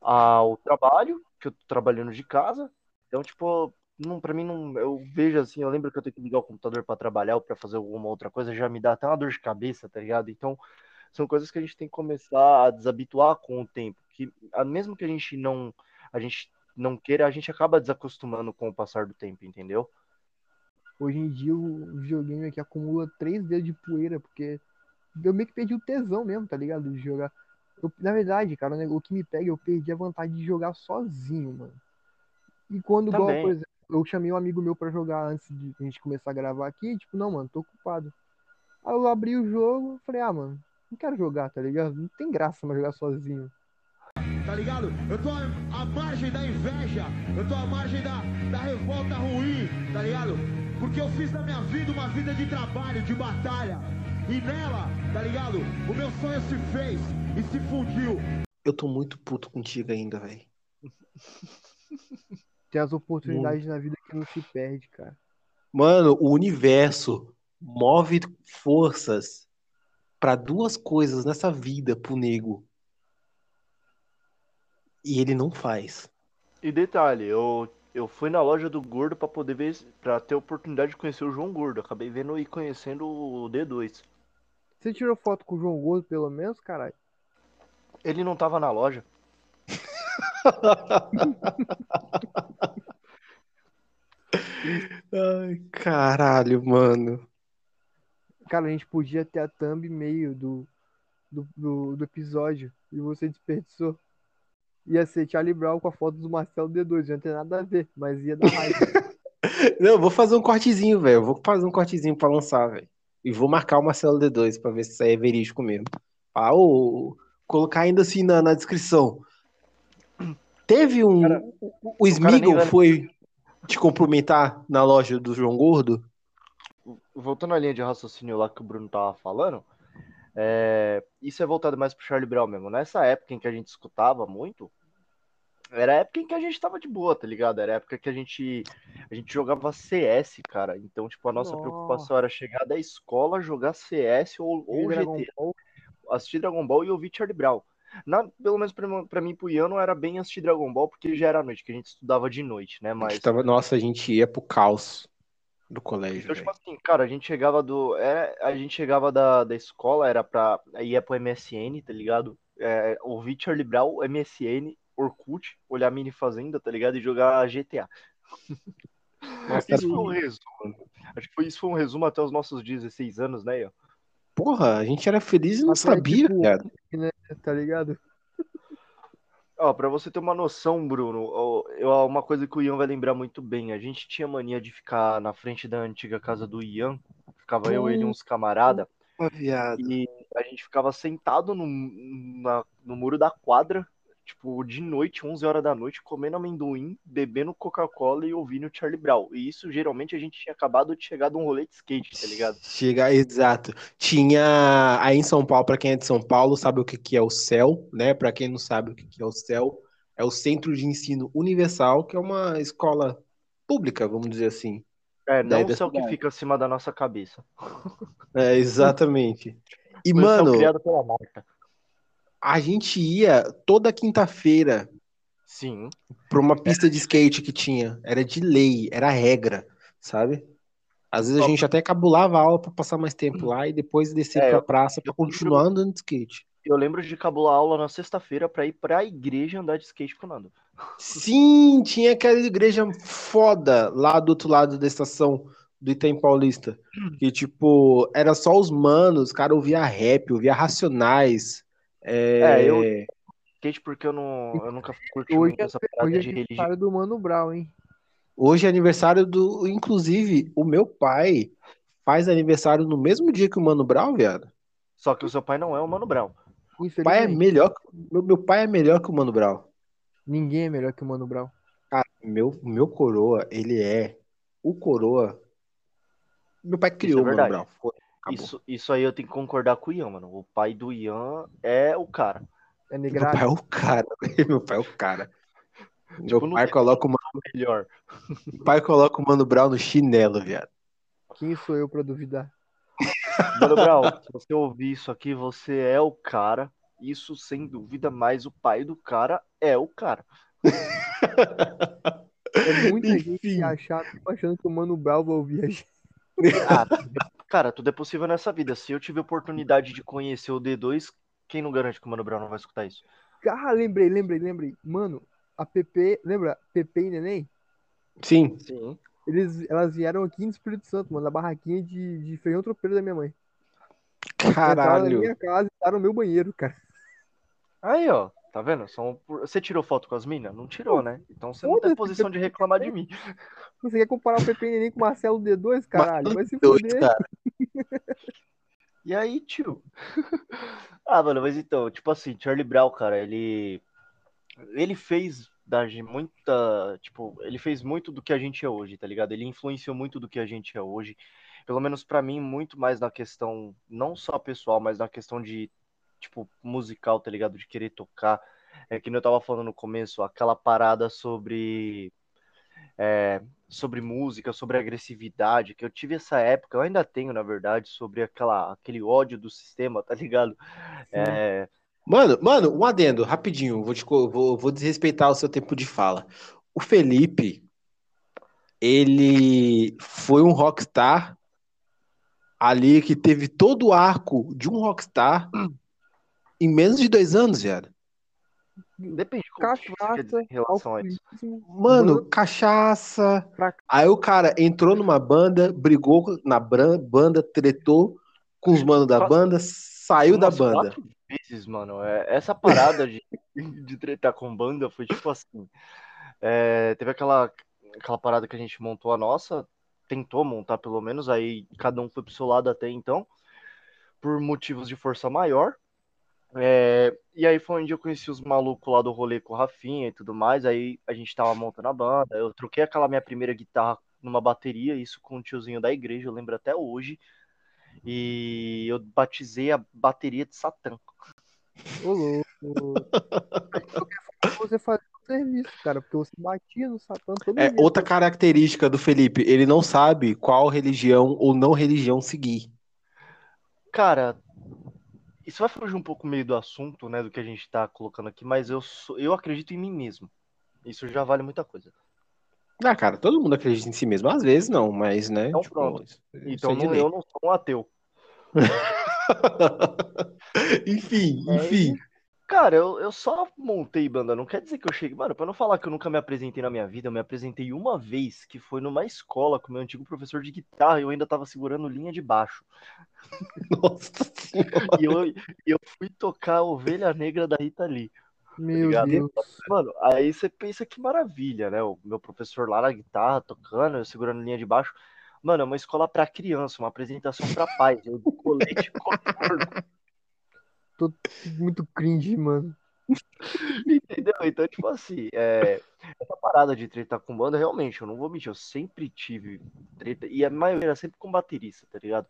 ao trabalho, que eu tô trabalhando de casa. Então, tipo, não, para mim não, eu vejo assim, eu lembro que eu tenho que ligar o computador para trabalhar ou para fazer alguma outra coisa, já me dá até uma dor de cabeça, tá ligado? Então, são coisas que a gente tem que começar a desabituar com o tempo, que mesmo que a gente não a gente não queira, a gente acaba desacostumando com o passar do tempo, entendeu? Hoje em dia o videogame aqui acumula três dedos de poeira, porque eu meio que perdi o tesão mesmo, tá ligado? De jogar. Eu- na verdade, cara, o nego- o que me pega, eu perdi a vontade de jogar sozinho, mano. E quando, igual, por exemplo, eu chamei um amigo meu pra jogar antes de a gente começar a gravar aqui, tipo, não, mano, tô ocupado. Aí eu abri o jogo, falei, ah, mano, não quero jogar, tá ligado? Não tem graça mais jogar sozinho. Tá ligado? Eu tô à margem da inveja, eu tô à margem da, da revolta ruim, tá ligado? Porque eu fiz da minha vida uma vida de trabalho, de batalha. E nela, tá ligado? O meu sonho se fez e se fundiu. eu tô muito puto contigo ainda, velho. (laughs) Tem as oportunidades na vida que não se perde, cara. Mano, o universo move forças pra duas coisas nessa vida pro nego. E ele não faz. E detalhe, eu, eu fui na loja do Gordo pra poder ver, para ter a oportunidade de conhecer o João Gordo. Acabei vendo e conhecendo o D2. Você tirou foto com o João Gordo, pelo menos, caralho? Ele não tava na loja. (laughs) Ai, caralho, mano. Cara, a gente podia ter a thumb meio do, do, do, do episódio e você desperdiçou. Ia ser Charlie Brown com a foto do Marcelo D2, não ia ter nada a ver, mas ia dar raiva. (laughs) Não, eu vou fazer um cortezinho, velho. Eu Vou fazer um cortezinho pra lançar, velho. E vou marcar o Marcelo D2 pra ver se isso aí é verídico mesmo. Ah, ô, colocar ainda assim na, na descrição. Teve um. Cara, o o vai- foi te cumprimentar na loja do João Gordo? voltando à linha de raciocínio lá que o Bruno tava falando, é, isso é voltado mais pro Charlie Brown mesmo. Nessa época em que a gente escutava muito, era a época em que a gente tava de boa, tá ligado? Era a época que a gente, a gente jogava CS, cara. Então, tipo, a nossa Nossa. preocupação era chegar da escola, jogar CS ou, ou Dragon GT, Ball. assistir Dragon Ball e ouvir Charlie Brown. Na, pelo menos pra, pra mim, pro Ian, não era bem assistir Dragon Ball, porque já era noite, que a gente estudava de noite, né? A gente Mas tava- nossa, a gente ia pro caos do colégio, Então, tipo assim, cara, a gente chegava do. É, a gente chegava da, da escola, era pra. ia pro MSN, tá ligado? É, ouvir Charlie Brown, MSN, Orkut, olhar Mini Fazenda, tá ligado? E jogar GTA. Nossa, Isso foi um resumo. Acho que foi, isso foi um resumo até os nossos 16 anos, né, Ian? Porra, a gente era feliz e não Até, sabia, tipo, cara. Tá ligado? Ó, pra você ter uma noção, Bruno, ó, eu, uma coisa que o Ian vai lembrar muito bem, a gente tinha mania de ficar na frente da antiga casa do Ian, ficava eu, ele e uns camarada, viado. E a gente ficava sentado no, na- no muro da quadra, tipo, de noite, 11 horas da noite, comendo amendoim, bebendo Coca-Cola e ouvindo Charlie Brown. E isso, geralmente, a gente tinha acabado de chegar de um rolê de skate, tá ligado? Chega, exato. Tinha aí em São Paulo, para quem é de São Paulo, sabe o que que é o CEL, né? Para quem não sabe o que que é o CEL, é o Centro de Ensino Universal, que é uma escola pública, vamos dizer assim. É, não o céu que fica acima da nossa cabeça. É, exatamente. (laughs) E, Foi mano, criado pela Marta. A gente ia toda quinta-feira Sim. pra uma pista de skate que tinha. Era de lei, era regra, sabe? Às vezes a gente até cabulava a aula pra passar mais tempo lá e depois descer É, pra praça pra eu lembro- continuar andando de skate. Eu lembro de cabular aula na sexta-feira pra ir pra igreja andar de skate com o Nando. Sim, tinha aquela igreja foda lá do outro lado da estação do Itaim Paulista. Que, tipo, era só os manos, cara ouvia rap, ouvia Racionais. É, É, eu- Skate porque eu, não, eu nunca curti Hoje muito é, essa hoje parada é de religião. aniversário do Mano Brown, hein? Hoje é aniversário do. Inclusive, o meu pai faz aniversário no mesmo dia que o Mano Brown, viado. Só que o seu pai não é o Mano Brown. O pai é melhor. Meu, meu pai é melhor que o Mano Brown. Ninguém é melhor que o Mano Brown. Meu, meu coroa, ele é o coroa. Meu pai criou é o Mano. Brown. Acabou. Isso, isso aí eu tenho que concordar com o Ian, mano. O pai do Ian é o cara. É Meu pai é o cara. (laughs) Meu pai é o cara. Meu Tipo, pai coloca, o Mano, melhor. (laughs) meu pai coloca o Mano Brown no chinelo, viado. Quem sou eu pra duvidar? Mano Brown, se você ouvir isso aqui, você é o cara. Isso sem dúvida, mas o pai do cara é o cara. É muita (laughs) gente que Enfim. achar, tipo, achando que o Mano Brown vai ouvir a gente. Ah, cara, tudo é possível nessa vida. Se eu tiver oportunidade de conhecer o D2, quem não garante que o Mano Brown não vai escutar isso? Ah, lembrei, lembrei, lembrei. Mano, a PP, lembra? PP e Neném? Sim. Sim. Eles, elas vieram aqui no Espírito Santo, mano, na barraquinha de, de feijão tropeiro da minha mãe. Entraram na Caralho. minha casa e estaram no meu banheiro, cara. Aí, ó. Tá vendo? São Você tirou foto com as minas? Não tirou, né? Então você não tem posição de reclamar de mim. Você quer comparar o e Neném com o Marcelo D2, caralho? Vai se fuder. cara. (laughs) E aí, tio? (laughs) ah, mano, mas então, tipo assim, Charlie Brown, cara, ele. Ele fez da gente muita. Tipo, ele fez muito do que a gente é hoje, tá ligado? Ele influenciou muito do que a gente é hoje. Pelo menos pra mim, muito mais na questão, não só pessoal, mas na questão de, tipo, musical, tá ligado? De querer tocar. É que nem eu tava falando no começo, aquela parada sobre. é, sobre música, sobre agressividade, que eu tive essa época, eu ainda tenho, na verdade, sobre aquela, aquele ódio do sistema, (laughs) tá ligado? É, Mano, mano, um adendo, rapidinho. Vou, te vou, vou desrespeitar o seu tempo de fala. O Felipe, ele foi um rockstar ali que teve todo o arco de um rockstar (clears throat) em menos de dois anos, viado. Cachaça, em relação a isso. Mano, cachaça. Aí o cara entrou numa banda, brigou na banda, tretou com os manos da banda, saiu da banda. quatro vezes, mano. É, essa parada de, (laughs) de tretar com banda foi tipo assim. é, teve aquela, aquela parada que a gente montou a nossa, tentou montar pelo menos, aí cada um foi pro seu lado até então, por motivos de força maior. É, e aí foi onde eu conheci os malucos lá do rolê com o Rafinha e tudo mais. Aí a gente tava montando a banda. Eu troquei aquela minha primeira guitarra numa bateria, isso com o tiozinho da igreja, eu lembro até hoje. E eu batizei a bateria de Satã. Ô, louco. você fazia o serviço, cara, porque você batia no Satã todo É dia. outra característica do Felipe, ele não sabe qual religião ou não religião seguir. Cara, isso vai fugir um pouco meio do assunto, né, do que a gente tá colocando aqui, mas eu, sou, eu acredito em mim mesmo. Isso já vale muita coisa. Ah, cara, todo mundo acredita em si mesmo. Às vezes não, mas, né? Então tipo, pronto. Então não- eu não sou um ateu. (laughs) enfim, É, enfim. Cara, eu, eu só montei banda, não quer dizer que eu cheguei. Mano, pra não falar que eu nunca me apresentei na minha vida, eu me apresentei uma vez, que foi numa escola com meu antigo professor de guitarra, e eu ainda tava segurando linha de baixo. (laughs) Nossa senhora. E eu, eu fui tocar a Ovelha Negra da Rita Lee. Meu ligado? Deus. Mano, aí você pensa que maravilha, né? O meu professor lá na guitarra, tocando, eu segurando linha de baixo. Mano, é uma escola pra criança, uma apresentação pra pais. Eu de colete coturno, Muito cringe, mano. entendeu? Então, tipo assim, é, essa parada de treta com banda, realmente, eu não vou mentir, eu sempre tive treta, e a maioria era sempre com baterista, tá ligado?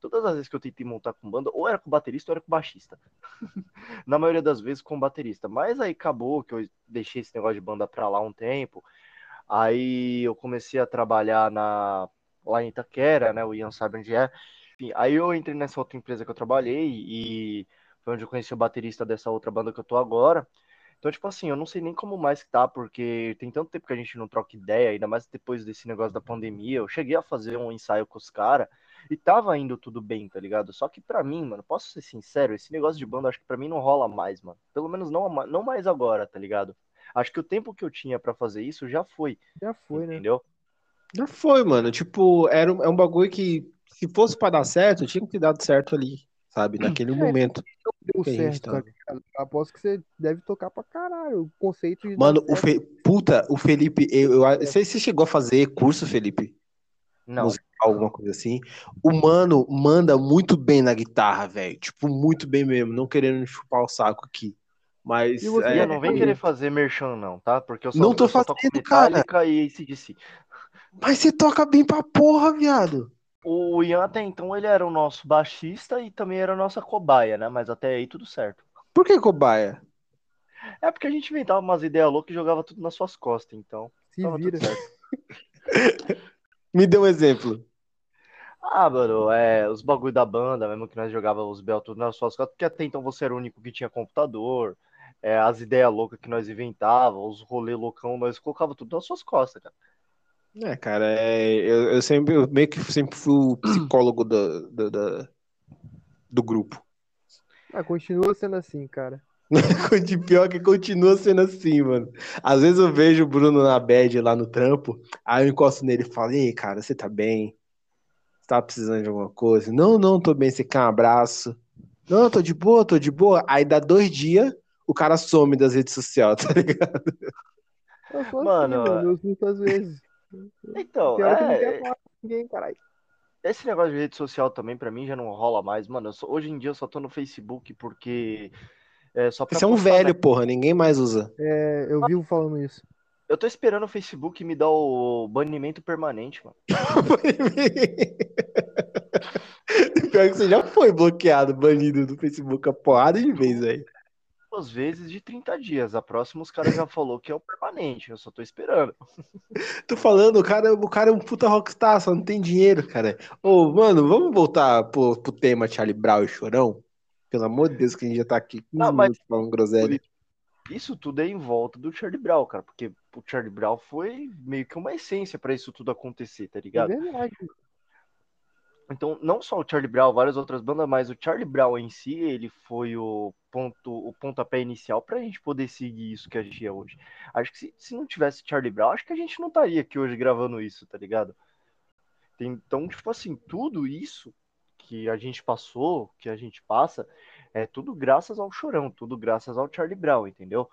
Todas as vezes que eu tentei montar com banda, ou era com baterista ou era com baixista. (laughs) Na maioria das vezes com baterista. Mas aí acabou que eu deixei esse negócio de banda pra lá um tempo. Aí eu comecei a trabalhar na, lá em Itaquera, né? O Ian sabe onde é. Enfim, aí eu entrei nessa outra empresa que eu trabalhei e foi onde eu conheci o baterista dessa outra banda que eu tô agora. Então, tipo assim, eu não sei nem como mais que tá, porque tem tanto tempo que a gente não troca ideia, ainda mais depois desse negócio da pandemia. Eu cheguei a fazer um ensaio com os caras e tava indo tudo bem, tá ligado? Só que pra mim, mano, posso ser sincero, esse negócio de banda acho que pra mim não rola mais, mano. Pelo menos não, não mais agora, tá ligado? Acho que o tempo que eu tinha pra fazer isso já foi, Já foi, né? entendeu? Já foi, mano. Tipo, era um, é um bagulho que, se fosse pra dar certo, tinha que ter dado certo ali, sabe? Naquele momento. Deu certo, tá? Aposto que você deve tocar pra caralho. O conceito de. Mano, o. Fe... puta, o Felipe, eu, eu, você, você chegou a fazer curso, Felipe? Não. Musical, alguma coisa assim. O mano manda muito bem na guitarra, velho. Tipo, muito bem mesmo. Não querendo chupar o saco aqui. Mas. E você, é, não vem é- querer fazer merchan, não, tá? Porque eu só, Não tô eu só toco fazendo, cara. E ACDC. Mas você toca bem pra porra, viado. O Ian até então ele era o nosso baixista e também era a nossa cobaia, né? Mas até aí tudo certo. Por que cobaia? É porque a gente inventava umas ideias loucas e jogava tudo nas suas costas, então. Se tava vira. tudo certo. (laughs) Me dê um exemplo. Ah, mano, é, os bagulho da banda, mesmo que nós jogávamos os Bel tudo nas suas costas, porque até então você era o único que tinha computador, é, as ideias loucas que nós inventávamos, os rolê loucão, nós colocava tudo nas suas costas, cara. É, cara, é, eu, eu sempre, eu meio que sempre fui o psicólogo do, do, do, do grupo. Ah, continua sendo assim, cara. (laughs) De pior que continua sendo assim, mano. Às vezes eu vejo o Bruno na bad lá no trampo, aí eu encosto nele e falo, ei, cara, você tá bem? Você tá precisando de alguma coisa? Não, não, tô bem, você quer um abraço? Não, tô de boa, tô de boa. Aí dá dois dias, o cara some das redes sociais, (laughs) tá ligado? Eu Mano, assim, mano. Eu sinto às vezes. Então, Tem hora que não é, ninguém, caralho. esse negócio de rede social também pra mim já não rola mais, mano. só- hoje em dia eu só tô no Facebook porque é só pra Você é um postar, velho, né? porra, ninguém mais usa. É, eu vivo falando isso. Eu tô esperando o Facebook me dar o banimento permanente, mano. (laughs) Pior que você já foi bloqueado, banido do Facebook a porrada de vez, velho. Duas vezes de 30 dias. A próxima os caras já (laughs) falou que é o permanente. Eu só tô esperando. (laughs) Tô falando, o cara, o cara é um puta rockstar, só não tem dinheiro, cara. Ô, mano, vamos voltar pro, pro tema Charlie Brown e Chorão? Pelo amor de Deus, que a gente já tá aqui 15 Não, mas- falando groselha. Isso tudo é em volta do Charlie Brown, cara. Porque o Charlie Brown foi meio que uma essência pra isso tudo acontecer, tá É ligado? verdade. Então, não só o Charlie Brown, várias outras bandas, mas o Charlie Brown em si, ele foi o ponto, o pontapé inicial pra gente poder seguir isso que a gente é hoje. Acho que se, se não tivesse Charlie Brown, acho que a gente não estaria aqui hoje gravando isso, tá ligado? Então, tipo assim, tudo isso que a gente passou, que a gente passa, É tudo graças ao Chorão, tudo graças ao Charlie Brown, entendeu?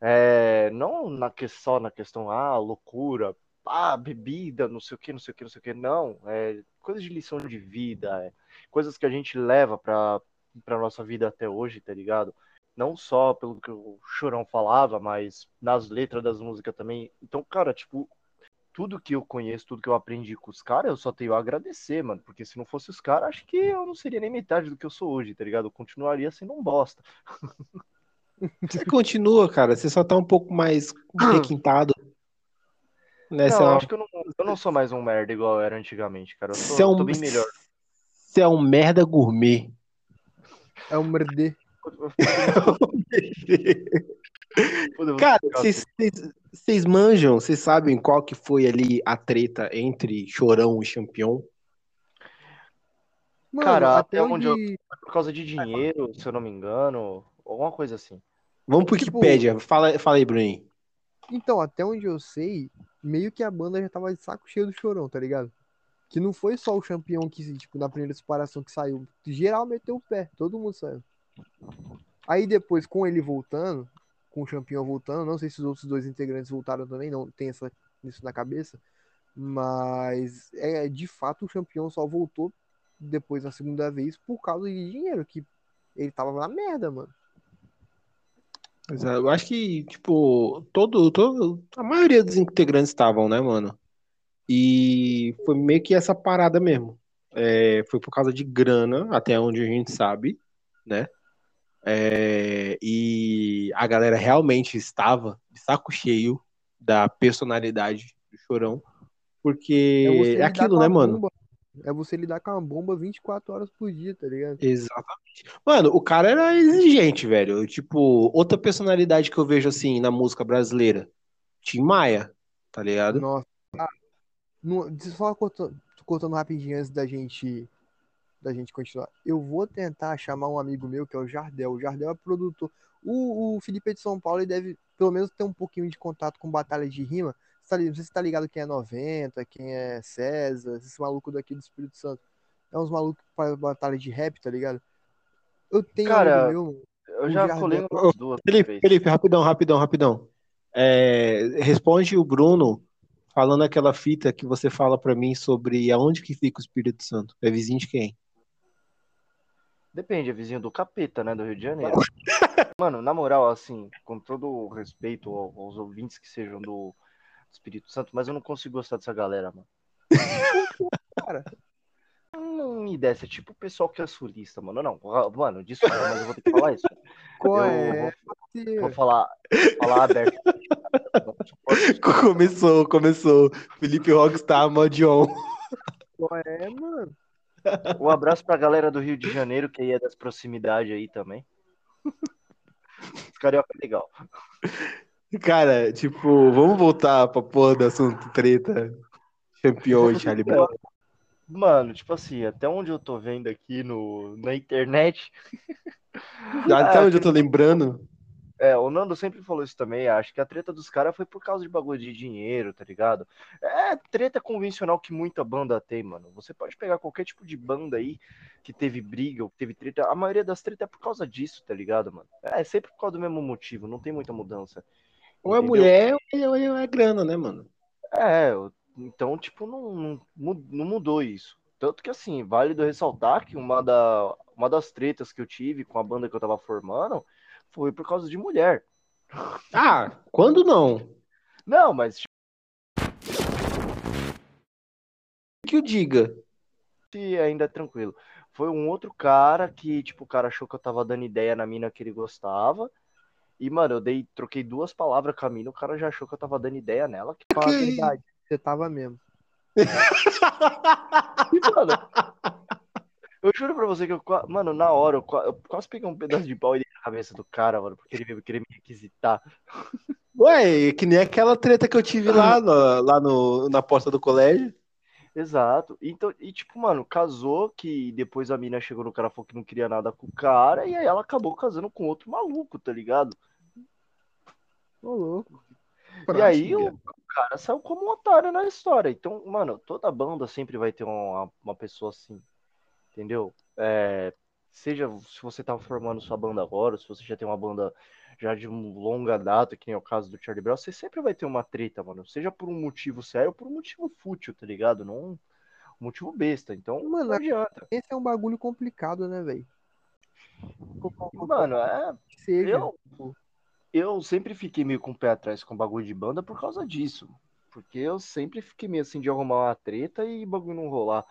É, não na só na questão, ah, loucura, ah, bebida, não sei o que, não sei o que, não sei o que. Não, é coisas de lição de vida, é, coisas que a gente leva pra, pra nossa vida até hoje, tá ligado? Não só pelo que o Chorão falava, mas nas letras das músicas também. Então, cara, tipo, tudo que eu conheço, tudo que eu aprendi com os caras, eu só tenho a agradecer, mano. Porque se não fosse os caras, acho que eu não seria nem metade do que eu sou hoje, tá ligado? Eu continuaria sendo um bosta. Você continua, cara. Você só tá um pouco mais (clears throat) requintado. Né? Não, é eu acho que eu não, eu não sou mais um merda igual eu era antigamente, cara. Eu sou, Você é um- tô bem melhor. Você é um merda gourmet. É um merder. (laughs) Podemos Cara, vocês- manjam, vocês sabem qual que foi ali a treta entre Chorão e Champion? Mano, Cara, até, até onde onde. por causa de dinheiro, se eu não me engano, alguma coisa assim. Vamos pro Tipo- Wikipédia. Fala, fala aí, Bruninho. Então, até onde eu sei, meio que a banda já tava de saco cheio do chorão, tá ligado? Que não foi só o campeão que, tipo, na primeira separação que saiu. Geral meteu o pé, todo mundo saiu. Aí depois, com ele voltando, com o campeão voltando, não sei se os outros dois integrantes voltaram também, não tem essa, isso na cabeça. Mas é de fato o campeão só voltou depois na segunda vez por causa de dinheiro, que ele tava na merda, mano. Mas, é, Eu acho que, tipo, todo, todo, a maioria dos integrantes estavam, né, mano? E foi meio que essa parada mesmo. É, foi por causa de grana, até onde a gente sabe, né? É, e a galera realmente estava de saco cheio da personalidade do Chorão, porque É você é aquilo, né, mano? É você lidar com uma bomba 24 horas por dia, tá ligado? Exatamente. Mano, o cara era exigente, velho. Tipo, outra personalidade que eu vejo assim na música brasileira, Tim Maia, tá ligado? Nossa. Ah, não, só cortando, cortando rapidinho antes da gente da gente continuar. Eu vou tentar chamar um amigo meu que é o Jardel. O Jardel é produtor. O, o Felipe é de São Paulo ele deve pelo menos ter um pouquinho de contato com batalha de rima. Você tá, não sei se você tá ligado quem é 90, quem é César, esse maluco daqui do Espírito Santo. É uns malucos que fazem batalha de rap, tá ligado? Eu tenho Cara, meu, Eu já Jardel- colei umas duas Felipe, vezes. Felipe, rapidão, rapidão, rapidão. É, responde o Bruno falando aquela fita que você fala pra mim sobre aonde que fica o Espírito Santo. É vizinho de quem? Depende, é vizinho do capeta, né, do Rio de Janeiro. (laughs) Mano, na moral, assim, com todo o respeito ao- aos ouvintes que sejam do Espírito Santo, mas eu não consigo gostar dessa galera, mano. cara. Não me desce, é tipo o pessoal que é sulista, mano. Não, mano, desculpa, mas eu vou ter que falar isso. Qual Eu é? Vou falar, falar aberto. Começou, começou. Felipe Rockstar Modion. Qual é, mano? Um abraço pra galera do Rio de Janeiro, que aí é das proximidades aí também. Os carioca é legal. Cara, tipo, vamos voltar pra porra do assunto treta. Campeão e Charlie Brown. Mano, tipo assim, até onde eu tô vendo aqui no, na internet, (laughs) Até onde eu tô lembrando. É, o Nando sempre falou isso também. Acho que a treta dos caras foi por causa de bagulho de dinheiro, tá ligado? É treta convencional que muita banda tem, mano. Você pode pegar qualquer tipo de banda aí que teve briga ou que teve treta. A maioria das tretas é por causa disso, tá ligado, mano? É sempre por causa do mesmo motivo, não tem muita mudança. Ou é entendeu? mulher ou é, ou é grana, né, mano? É, então, tipo, não, não, mu- não mudou isso. Tanto que, assim, válido ressaltar que uma, da, uma das tretas que eu tive com a banda que eu tava formando foi por causa de mulher. Ah, quando não? Não, mas Que eu diga. que ainda é tranquilo. Foi um outro cara que, tipo, o cara achou que eu tava dando ideia na mina que ele gostava. E, mano, eu dei, troquei duas palavras com a mina, o cara já achou que eu tava dando ideia nela. Que... Fala a verdade. Você tava mesmo. (laughs) E, mano, eu juro pra você que eu, mano, na hora, eu, eu quase peguei um pedaço de pau e dei na cabeça do cara, mano, porque ele veio querer me requisitar. (laughs) Ué, que nem aquela treta que eu tive lá, (laughs) no- lá no, na porta do colégio. Exato. Então, e tipo, mano, casou que depois a mina chegou no cara falou que não queria nada com o cara, e aí ela acabou casando com outro maluco, tá ligado? Ô, louco. E aí o, cara saiu como um otário na história. Então, mano, toda banda sempre vai ter uma, uma pessoa assim, entendeu? É, seja se você tá formando sua banda agora, se você já tem uma banda já de longa data, que nem é o caso do Charlie Brown, você sempre vai ter uma treta, mano. Seja por um motivo sério ou por um motivo fútil, tá ligado? Não um motivo besta. Então, Mano, não adianta. Esse é um bagulho complicado, né, velho? Mano, é. Seja. Eu, eu sempre fiquei meio com o pé atrás com bagulho de banda por causa disso. Porque eu sempre fiquei meio assim de arrumar uma treta e bagulho não rolar.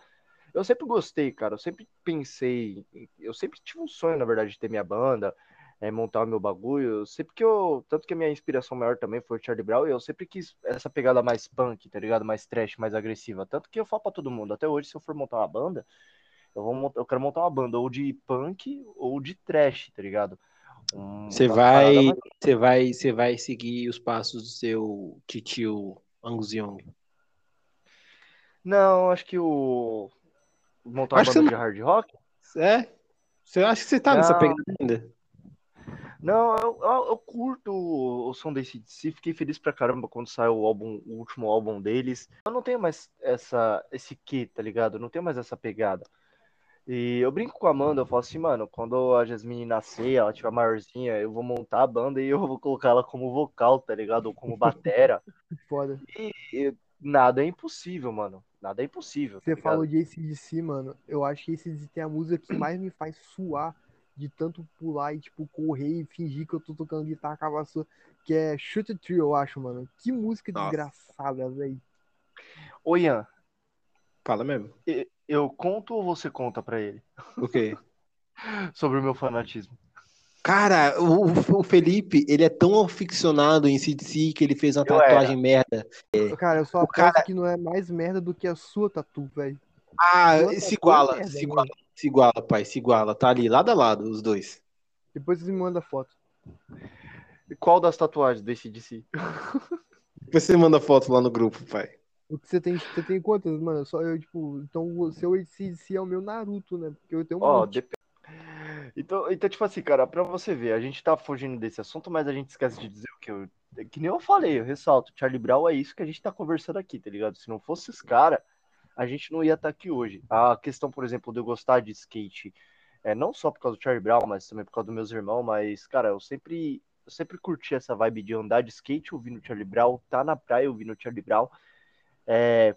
Eu sempre gostei, cara. Eu sempre pensei. Eu sempre tive um sonho, na verdade, de ter minha banda, é, montar o meu bagulho. Sempre que eu. Tanto que a minha inspiração maior também foi o Charlie Brown, e eu sempre quis essa pegada mais punk, tá ligado? Mais trash, mais agressiva. Tanto que eu falo pra todo mundo, até hoje, se eu for montar uma banda, eu, vou montar, eu quero montar uma banda ou de punk ou de trash, tá ligado? Um- Você uma vai, você vai, você vai seguir os passos do seu titio Angus Young. Não, acho que o. Montar uma Acho que banda você de hard rock? É? Você acha que você tá nessa Não. pegada ainda? Não, eu, eu, eu curto o, o som da ACDC, fiquei feliz pra caramba quando saiu o álbum, o último álbum deles. Eu não tenho mais essa, esse quê, tá ligado? Eu não tenho mais essa pegada. E eu brinco com a Amanda, eu falo assim, mano, quando a Jasmine nascer, ela tiver maiorzinha, eu vou montar a banda e eu vou colocar ela como vocal, tá ligado? Ou como batera. (laughs) Foda. E, e nada é impossível, mano. Nada é impossível. tá Você ligado? falou de ACDC, mano. Eu acho que ACDC tem a música que mais me faz suar de tanto pular e, tipo, correr e fingir que eu tô tocando guitarra com a vassoura, que é Shoot the Tree, eu acho, mano. Que música Nossa. desgraçada, velho. Ô, Ian, Fala mesmo. e- eu conto ou você conta pra ele O quê? (laughs) sobre o meu fanatismo? Cara, o, o Felipe, ele é tão aficionado em CDC que ele fez uma Eu tatuagem merda. Cara, eu só O aposto cara- que não é mais merda do que a sua tatu, velho. Ah, se é iguala, merda, se iguala, se iguala, pai, se iguala. Tá ali, lado a lado, os dois. Depois você me manda foto. E Qual das tatuagens desse DC? Depois você manda foto lá no grupo, pai. O que você tem, você tem quantas, mano? Só eu, tipo, então o seu ACDC é o meu Naruto, né? Porque eu tenho um Ó, monte. dep- então, então, tipo assim, cara, pra você ver, a gente tá fugindo desse assunto, mas a gente esquece de dizer o que eu. Que nem eu falei, eu ressalto, Charlie Brown é isso que a gente tá conversando aqui, tá ligado? Se não fosse esse cara, a gente não ia estar aqui hoje. A questão, por exemplo, de eu gostar de skate, é não só por causa do Charlie Brown, mas também por causa dos meus irmãos, mas, cara, eu sempre, eu sempre curti essa vibe de andar de skate ouvindo Charlie Brown, tá na praia ouvindo Charlie Brown. É,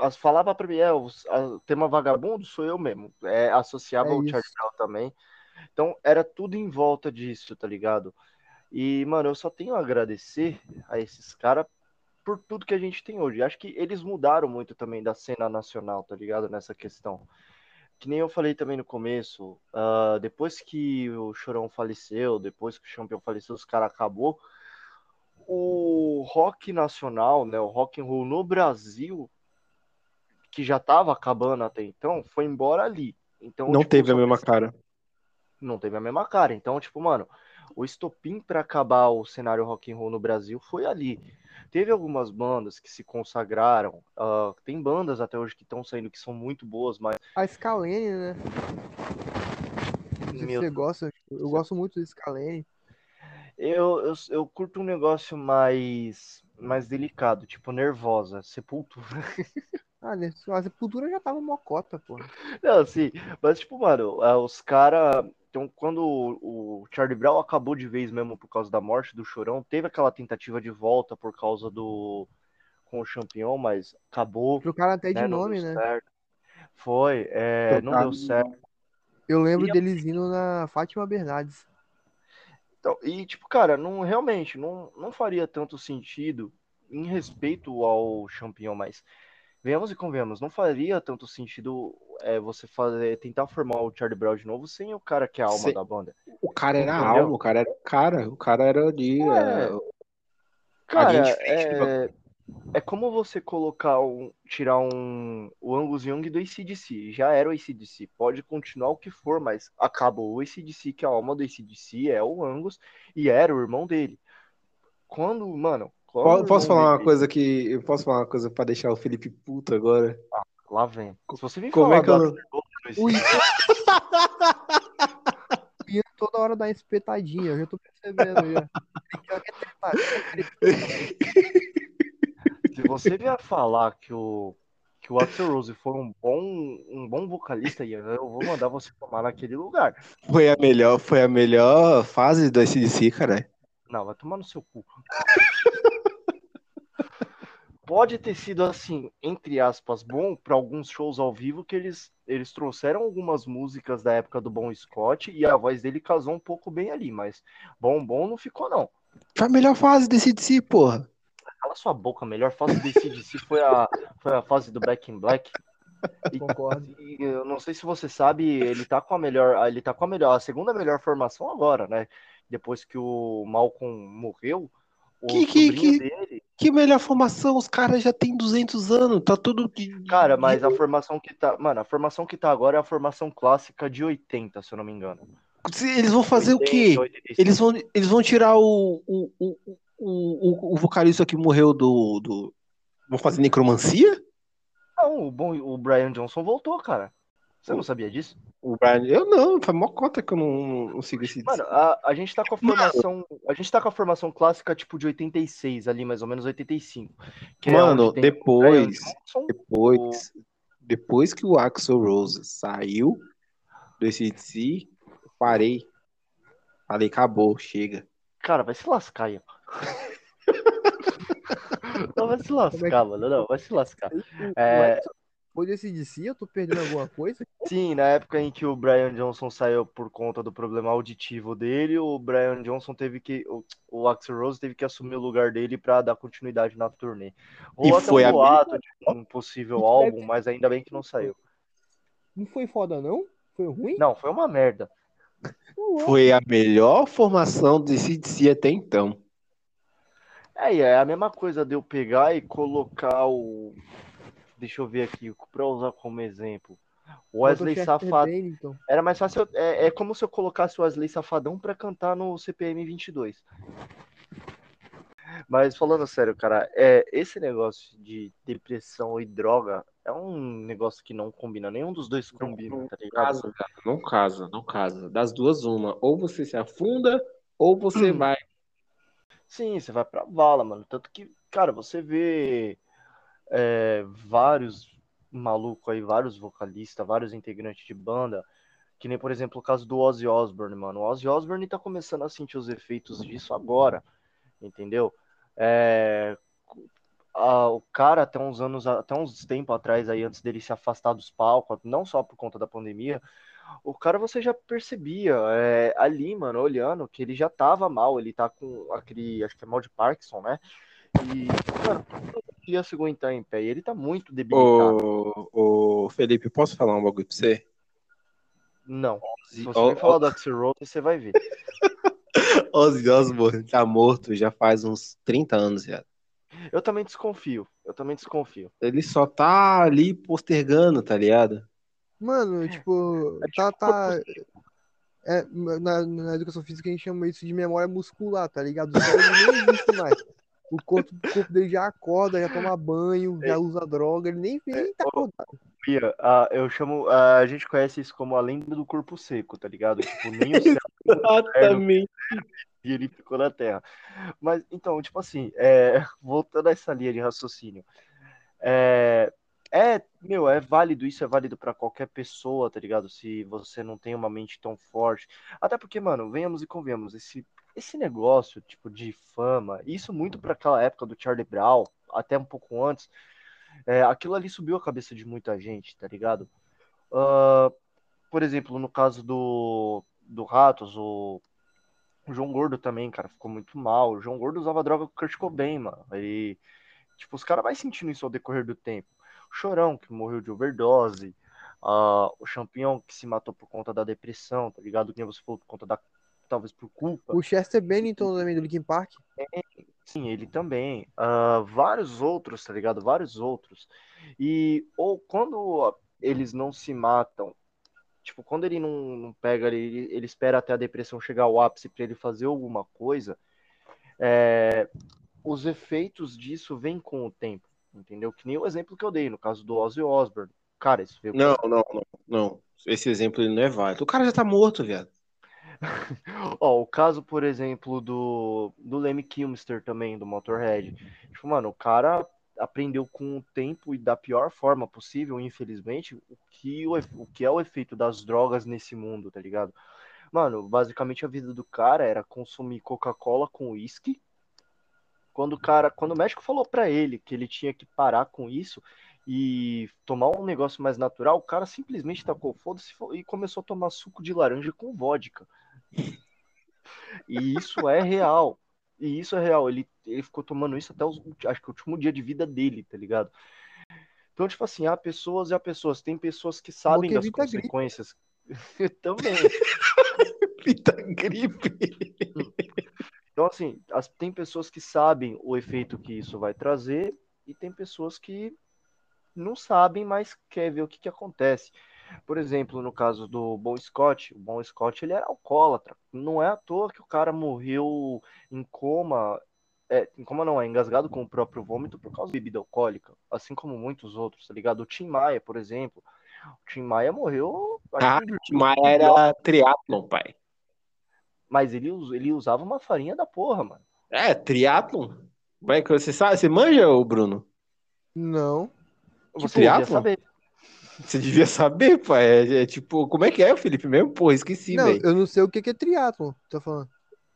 as falava pra mim, é, o a- tema vagabundo sou eu mesmo. É, associava É o. Charlie Brown também. Então era tudo em volta disso, tá ligado? E, mano, eu só tenho a agradecer a esses caras por tudo que a gente tem hoje. Acho que eles mudaram muito também da cena nacional, tá ligado? Nessa questão. Que nem eu falei também no começo, ah, depois que o Chorão faleceu, depois que o Champion faleceu, os caras acabou. O rock nacional, né, o rock and roll no Brasil, que já tava acabando até então, foi embora ali. Então, Não tipo, teve a mesma cara. não teve a mesma cara. Então, tipo, mano, o estopim pra acabar o cenário rock and roll no Brasil foi ali. Teve algumas bandas que se consagraram. ah, tem bandas até hoje que estão saindo que são muito boas, mas A Scalene, né? Meu você gosta. Eu gosto muito da Scalene. Eu, eu, eu curto um negócio mais mais delicado, tipo nervosa, sepultura. (laughs) Ah? A Sepultura já tava mocota, pô. Não, assim, mas tipo, mano, ah, os caras. Então, quando o, Charlie Brown acabou de vez mesmo por causa da morte do Chorão, teve aquela tentativa de volta por causa do. com o Champignon, mas acabou. Trocaram até de né, não nome, né? certo. Foi, é, não deu certo. Eu lembro E- deles indo na Fátima Bernardes. Então, e, tipo, cara, não, realmente, não, não faria tanto sentido em respeito ao Champignon, mas venhamos e convenhamos, não faria tanto sentido é, você fazer, tentar formar o Charlie Brown de novo sem o cara que é a alma da banda. O cara era a Entendeu? alma, o cara era o cara, o cara era de. É. é, Cara, é, é como você colocar um, tirar um, o Angus Young do ACDC. Já era o ACDC, pode continuar o que for, mas acabou o ACDC, que a alma do ACDC é o Angus, e era o irmão dele. Quando, mano, quando Posso falar uma dele- coisa que. Eu posso falar uma coisa pra deixar o Felipe puto agora? Lá vem. Se você vir Como falar é que eu não- O (laughs) Ian toda hora dá uma espetadinha, eu já tô percebendo já. (laughs) Ele quer tretar, ele quer tretar. Se você vier falar que o, que o Axel Rose for um bom, um bom vocalista, eu vou mandar você tomar naquele lugar. Foi a melhor, foi a melhor fase do SDC, cara. Não, vai tomar no seu cu. Pode ter sido assim, entre aspas, bom para alguns shows ao vivo que eles, eles trouxeram algumas músicas da época do Bom Scott e a voz dele casou um pouco bem ali, mas bom, bom não ficou não. Foi a melhor fase desse DC, porra. Cala sua boca, a melhor fase desse DC foi a, foi a fase do Back in Black. E, Concordo. e eu não sei se você sabe, ele tá com a melhor, ele tá com a melhor, a segunda melhor formação agora, né? Depois que o Malcolm morreu, o Que- que- que- dele, Que melhor formação, os caras já têm 200 anos, tá tudo cara, mas a formação que tá, mano, a formação que tá agora é a formação clássica de 80, se eu não me engano. Eles vão fazer o quê? 80, 85. Eles vão, eles vão tirar o, o, o, o, o, o vocalista que morreu do, do... Vão fazer necromancia? Não, o bom, o Brian Johnson voltou, cara. Você não sabia disso? O Brian... Eu não, foi mó cota que eu não, não sigo esse... Mano, a, a gente tá com a formação, a gente tá com a formação clássica tipo de 86 ali, mais ou menos 85. que é Mano, o Brian depois, Johnson, depois, depois que o Axel Rose saiu do ACDC, parei. Falei, acabou, chega. Cara, vai se lascar, Ian. (laughs) Não, vai se lascar, mano. Não, vai se lascar. É, Foi desse DC, eu tô perdendo alguma coisa? sim, na época em que o Brian Johnson saiu por conta do problema auditivo dele, o Brian Johnson teve que. O, o Axl Rose teve que assumir o lugar dele pra dar continuidade na turnê. Ou E até foi um a boato de um possível álbum, mas ainda bem que não saiu. Não foi foda, não? Foi ruim? Não, foi uma merda. Foi a melhor formação do ACDC até então. É, é a mesma coisa de eu pegar e colocar o. Deixa eu ver aqui, pra usar como exemplo. O Wesley Safadão. Bennington. Era mais fácil. eu- É, é como se eu colocasse o Wesley Safadão pra cantar no CPM 22. Mas falando sério, cara, é, esse negócio de depressão e droga é um negócio que não combina. Nenhum dos dois combina, tá ligado? Casa, cara, não casa, não casa. Das duas, uma. Ou você se afunda, ou você vai. Sim, você vai pra vala, mano. Tanto que, cara, você vê é, vários malucos aí, vários vocalistas, vários integrantes de banda, que nem, por exemplo, o caso do Ozzy Osbourne, mano. O Ozzy Osbourne tá começando a sentir os efeitos disso agora, entendeu? É, a- o cara, até uns anos, até uns tempo atrás aí, antes dele se afastar dos palcos, não só por conta da pandemia, o cara você já percebia é, ali, mano, olhando, que ele já tava mal, ele tá com aquele, acho que é mal de Parkinson, né? E, mano, ia se aguentar em pé, e ele tá muito debilitado. Ô, ô, Felipe, posso falar um bagulho pra você? Não, se você me falar do Axel Rose, você vai ver. (laughs) Ozzy Osbourne tá morto já faz uns 30 anos já. Eu também desconfio, eu também desconfio. Ele só tá ali postergando, tá ligado? Mano, tipo, É tá, tipo tá. É, na, na educação física a gente chama isso de memória muscular, tá ligado? O existe mais. O corpo, o corpo dele já acorda, já toma banho, já usa droga, ele nem, nem tá acordado. Bia, ah, eu chamo, ah, a gente conhece isso como a lenda do corpo seco, tá ligado? Tipo, nem o (laughs) céu Exatamente. E ele ficou na Terra. Mas, então, tipo assim, é, (laughs) voltando a essa linha de raciocínio, é, é, meu, é válido, isso é válido pra qualquer pessoa, tá ligado? Se você não tem uma mente tão forte. Até porque, mano, venhamos e convenhamos, esse, esse negócio, tipo, de fama, isso muito pra aquela época do Charlie Brown, até um pouco antes, é, aquilo ali subiu a cabeça de muita gente, tá ligado? Ah, por exemplo, no caso do, do Ratos, o o João Gordo também, cara, ficou muito mal. O João Gordo usava droga com o Kurt Cobain, mano. Ele, tipo, os caras vai sentindo isso ao decorrer do tempo. O Chorão, que morreu de overdose. ah, o Champion, que se matou por conta da depressão, tá ligado? Que você falou, por conta da. Talvez por culpa. O Chester Bennington também do Linkin Park. Sim, ele também. Ah, vários outros, tá ligado? Vários outros. E, ou quando eles não se matam, tipo, quando ele não, não pega, ele, ele espera até a depressão chegar ao ápice pra ele fazer alguma coisa, é, os efeitos disso vêm com o tempo, entendeu? Que nem o exemplo que eu dei no caso do Ozzy Osbourne. Cara, isso veio Não, não, não, não. Esse exemplo ele não é válido. O cara já tá morto, viado. (laughs) Ó, o caso, por exemplo, do, do Lemmy Kilmister também, do Motorhead. Tipo, mano, o cara aprendeu com o tempo e da pior forma possível, infelizmente, o que, o, o que é o efeito das drogas nesse mundo, tá ligado? Mano, basicamente a vida do cara era consumir Coca-Cola com uísque. Quando o cara, quando o médico falou para ele que ele tinha que parar com isso e tomar um negócio mais natural, o cara simplesmente tacou foda-se e começou a tomar suco de laranja com vodka. E isso é real. E isso é real. Ele, ele ficou tomando isso até os, acho que o último dia de vida dele, tá ligado? Então, tipo assim, há pessoas e há pessoas. Tem pessoas que sabem que das consequências. (laughs) Também. (laughs) Pita gripe. Então, assim, as- tem pessoas que sabem o efeito que isso vai trazer e tem pessoas que não sabem, mas quer ver o que, que acontece. Por exemplo, no caso do Bon Scott, o Bon Scott ele era alcoólatra. Não é à toa que o cara morreu em coma, é, em coma não, é engasgado com o próprio vômito por causa de bebida alcoólica, assim como muitos outros, tá ligado? O Tim Maia, por exemplo. O Tim Maia morreu, Ah, o Maia era triatlon, pai. mas ele, ele usava uma farinha da porra, mano. É, triatlon. Como é que você sabe? Você manja, ô Bruno? Não. Você triatlon? devia saber. Você devia saber, pai. É, é tipo, como é que é, Felipe mesmo? Porra, esqueci, não, velho. eu não sei o que que é triatlon, tá falando.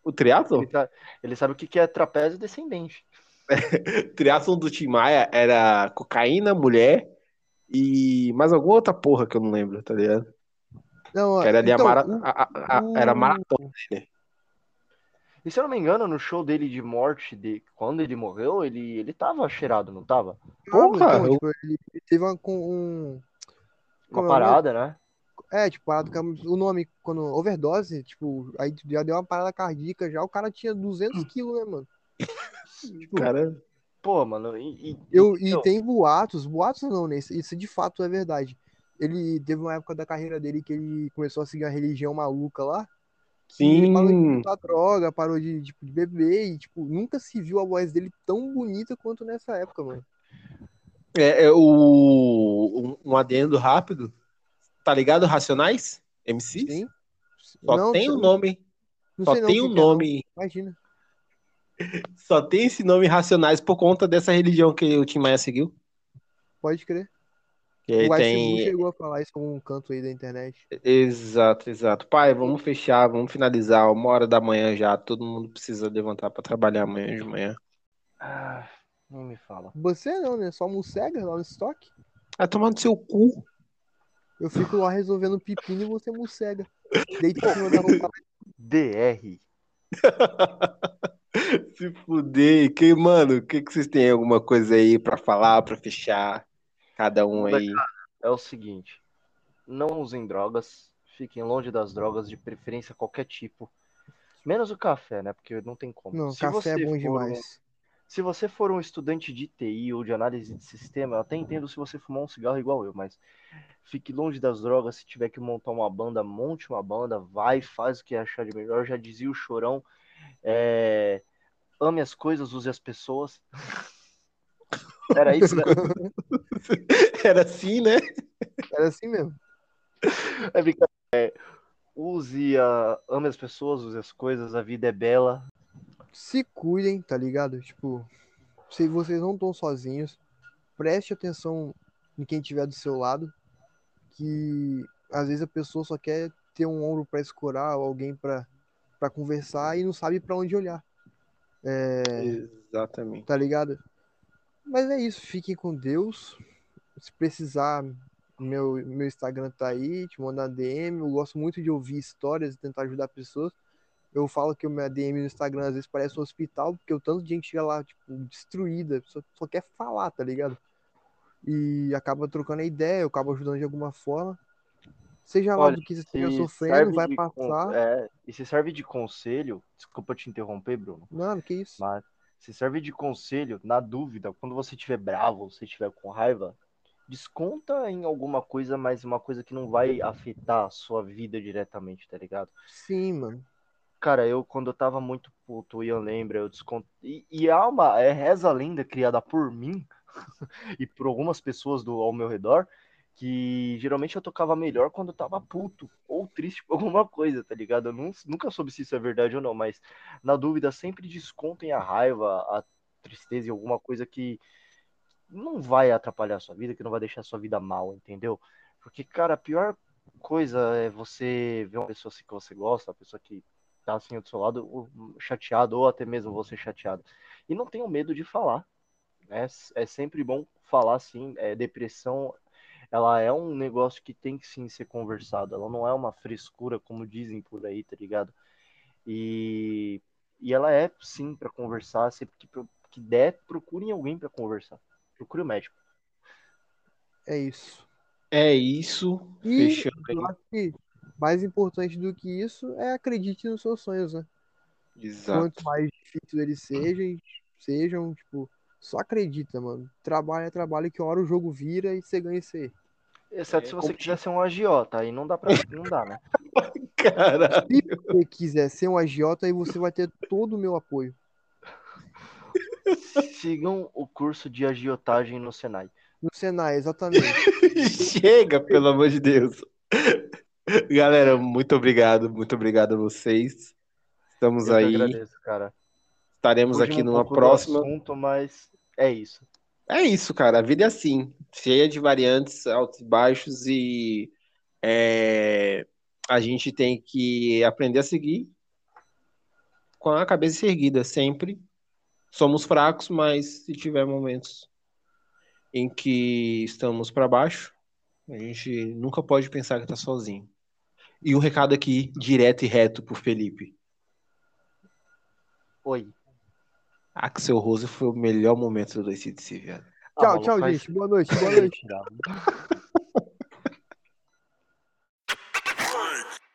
O triatlon? Ele, tá- ele sabe o que que é trapézio descendente. (laughs) triatlon do Tim Maia era cocaína, mulher e mais alguma outra porra que eu não lembro, tá ligado? Não, Que era ali então, a mara... o- a- a- a- era maratona dele. E se eu não me engano, no show dele de morte, de quando ele morreu, ele, ele tava cheirado, não tava? Porra, então, eu- tipo, ele teve uma, com um. Uma Como é parada, né? É, tipo, parada, o nome, quando overdose, tipo, aí já deu uma parada cardíaca, já o cara tinha 200 quilos, né, mano? Tipo, (laughs) Cara, Pô, mano, e, e- eu, e eu- tem boatos, boatos não, né? Isso, isso de fato é verdade. Ele teve uma época da carreira dele que ele começou a seguir uma religião maluca lá. que ele parou de sim. usar droga, parou de, tipo, de beber e, tipo, nunca se viu a voz dele tão bonita quanto nessa época, mano. É, é o um, um adendo rápido. Tá ligado, Racionais? MCs? Sim. Só Não, tem o sei- nome, não só tem o que é, não. nome, Imagina. (laughs) só tem esse nome Racionais por conta dessa religião que o Tim Maia seguiu. Pode crer. Que aí o tem chegou a falar isso com um canto aí da internet. Exato, exato. Pai, vamos fechar, vamos finalizar. Uma hora da manhã já. Todo mundo precisa levantar para trabalhar amanhã de manhã. Ah, nem me fala. Você não, né? Só morcega lá no estoque. Vai tomar no seu cu. Eu fico lá resolvendo pepino e você morcega. Deita em cima da. DR. (laughs) Se fuder. Que, mano, o que, que vocês têm alguma coisa aí para falar, para fechar? Cada um aí. É o seguinte: não usem drogas, fiquem longe das drogas, de preferência qualquer tipo. Menos o café, né? Porque não tem como. Não, Se café é bom demais. um- se você for um estudante de TI ou de análise de sistema, eu até entendo se você fumar um cigarro igual eu, mas fique longe das drogas. Se tiver que montar uma banda, monte uma banda, vai, faz o que achar de melhor. Já dizia o chorão. é, Ame as coisas, use as pessoas. (laughs) Era isso, né? Era assim, né? Era assim mesmo. É brincadeira. É, use a... Ame as pessoas, use as coisas, a vida é bela. Se cuidem, tá ligado? Tipo, se vocês não estão sozinhos, preste atenção em quem tiver do seu lado, que às vezes a pessoa só quer ter um ombro pra escurar, ou alguém para conversar e não sabe pra onde olhar. Exatamente. tá ligado? Mas é isso, fiquem com Deus. Se precisar, meu, meu Instagram tá aí, te mandar DM. Eu gosto muito de ouvir histórias e tentar ajudar pessoas. Eu falo que o meu DM no Instagram às vezes parece um hospital, porque o tanto de gente chega lá, tipo, destruída, só, só quer falar, tá ligado? E acaba trocando a ideia, eu acabo ajudando de alguma forma. Seja lá Olha, do que você esteja sofrendo, vai de passar. é, e se serve de conselho, desculpa te interromper, Bruno, Mano, que isso? mas se serve de conselho, na dúvida, quando você estiver bravo, você estiver com raiva, desconta em alguma coisa, mas uma coisa que não vai afetar a sua vida diretamente, tá ligado? Sim, mano. Cara, eu quando eu tava muito puto, o Ian lembra, eu desconto. E, e há uma é reza lenda criada por mim (laughs) e por algumas pessoas do, ao meu redor, que geralmente eu tocava melhor quando eu tava puto ou triste por alguma coisa, tá ligado? Eu nun- nunca soube se isso é verdade ou não, mas na dúvida, sempre descontem a raiva, a tristeza em alguma coisa que não vai atrapalhar a sua vida, que não vai deixar a sua vida mal, entendeu? Porque, cara, a pior coisa é você ver uma pessoa assim que você gosta, uma pessoa que tá assim do seu lado, chateado, ou até mesmo você chateado. E não tenham medo de falar. Né? É sempre bom falar assim. É, depressão, ela é um negócio que tem que sim ser conversado. Ela não é uma frescura, como dizem por aí, tá ligado? E, e ela é sim para conversar. Sempre que, que der, procurem alguém para conversar. Procure o médico. É isso. É isso. E Fechando aí. Mais importante do que isso é acredite nos seus sonhos, né? Exato. Quanto mais difíceis eles sejam, sejam, tipo, só acredita, mano. Trabalha, trabalha, que uma hora o jogo vira e você ganha isso aí. Exceto É, se você como- quiser ser um agiota, aí não dá pra. Não dá, né? (laughs) Cara, Se você quiser ser um agiota, aí você vai ter todo o meu apoio. (laughs) Sigam o curso de agiotagem no Senai. No Senai, exatamente. (laughs) chega, pelo amor de Deus. (laughs) Galera, muito obrigado, muito obrigado a vocês. Estamos Eu aí, agradeço, cara. estaremos Fugimos aqui um numa próxima. assunto, mas é isso. É isso, cara. A vida é assim, cheia de variantes, altos e baixos, e é, a gente tem que aprender a seguir com a cabeça erguida sempre. Somos fracos, mas se tiver momentos em que estamos para baixo, a gente nunca pode pensar que está sozinho. E um recado aqui, direto e reto pro Felipe. Oi. Axel Rose foi o melhor momento do ICDC, viado. Ah, Tchau, maluco, tchau, faz- gente. Boa noite, boa (laughs) noite.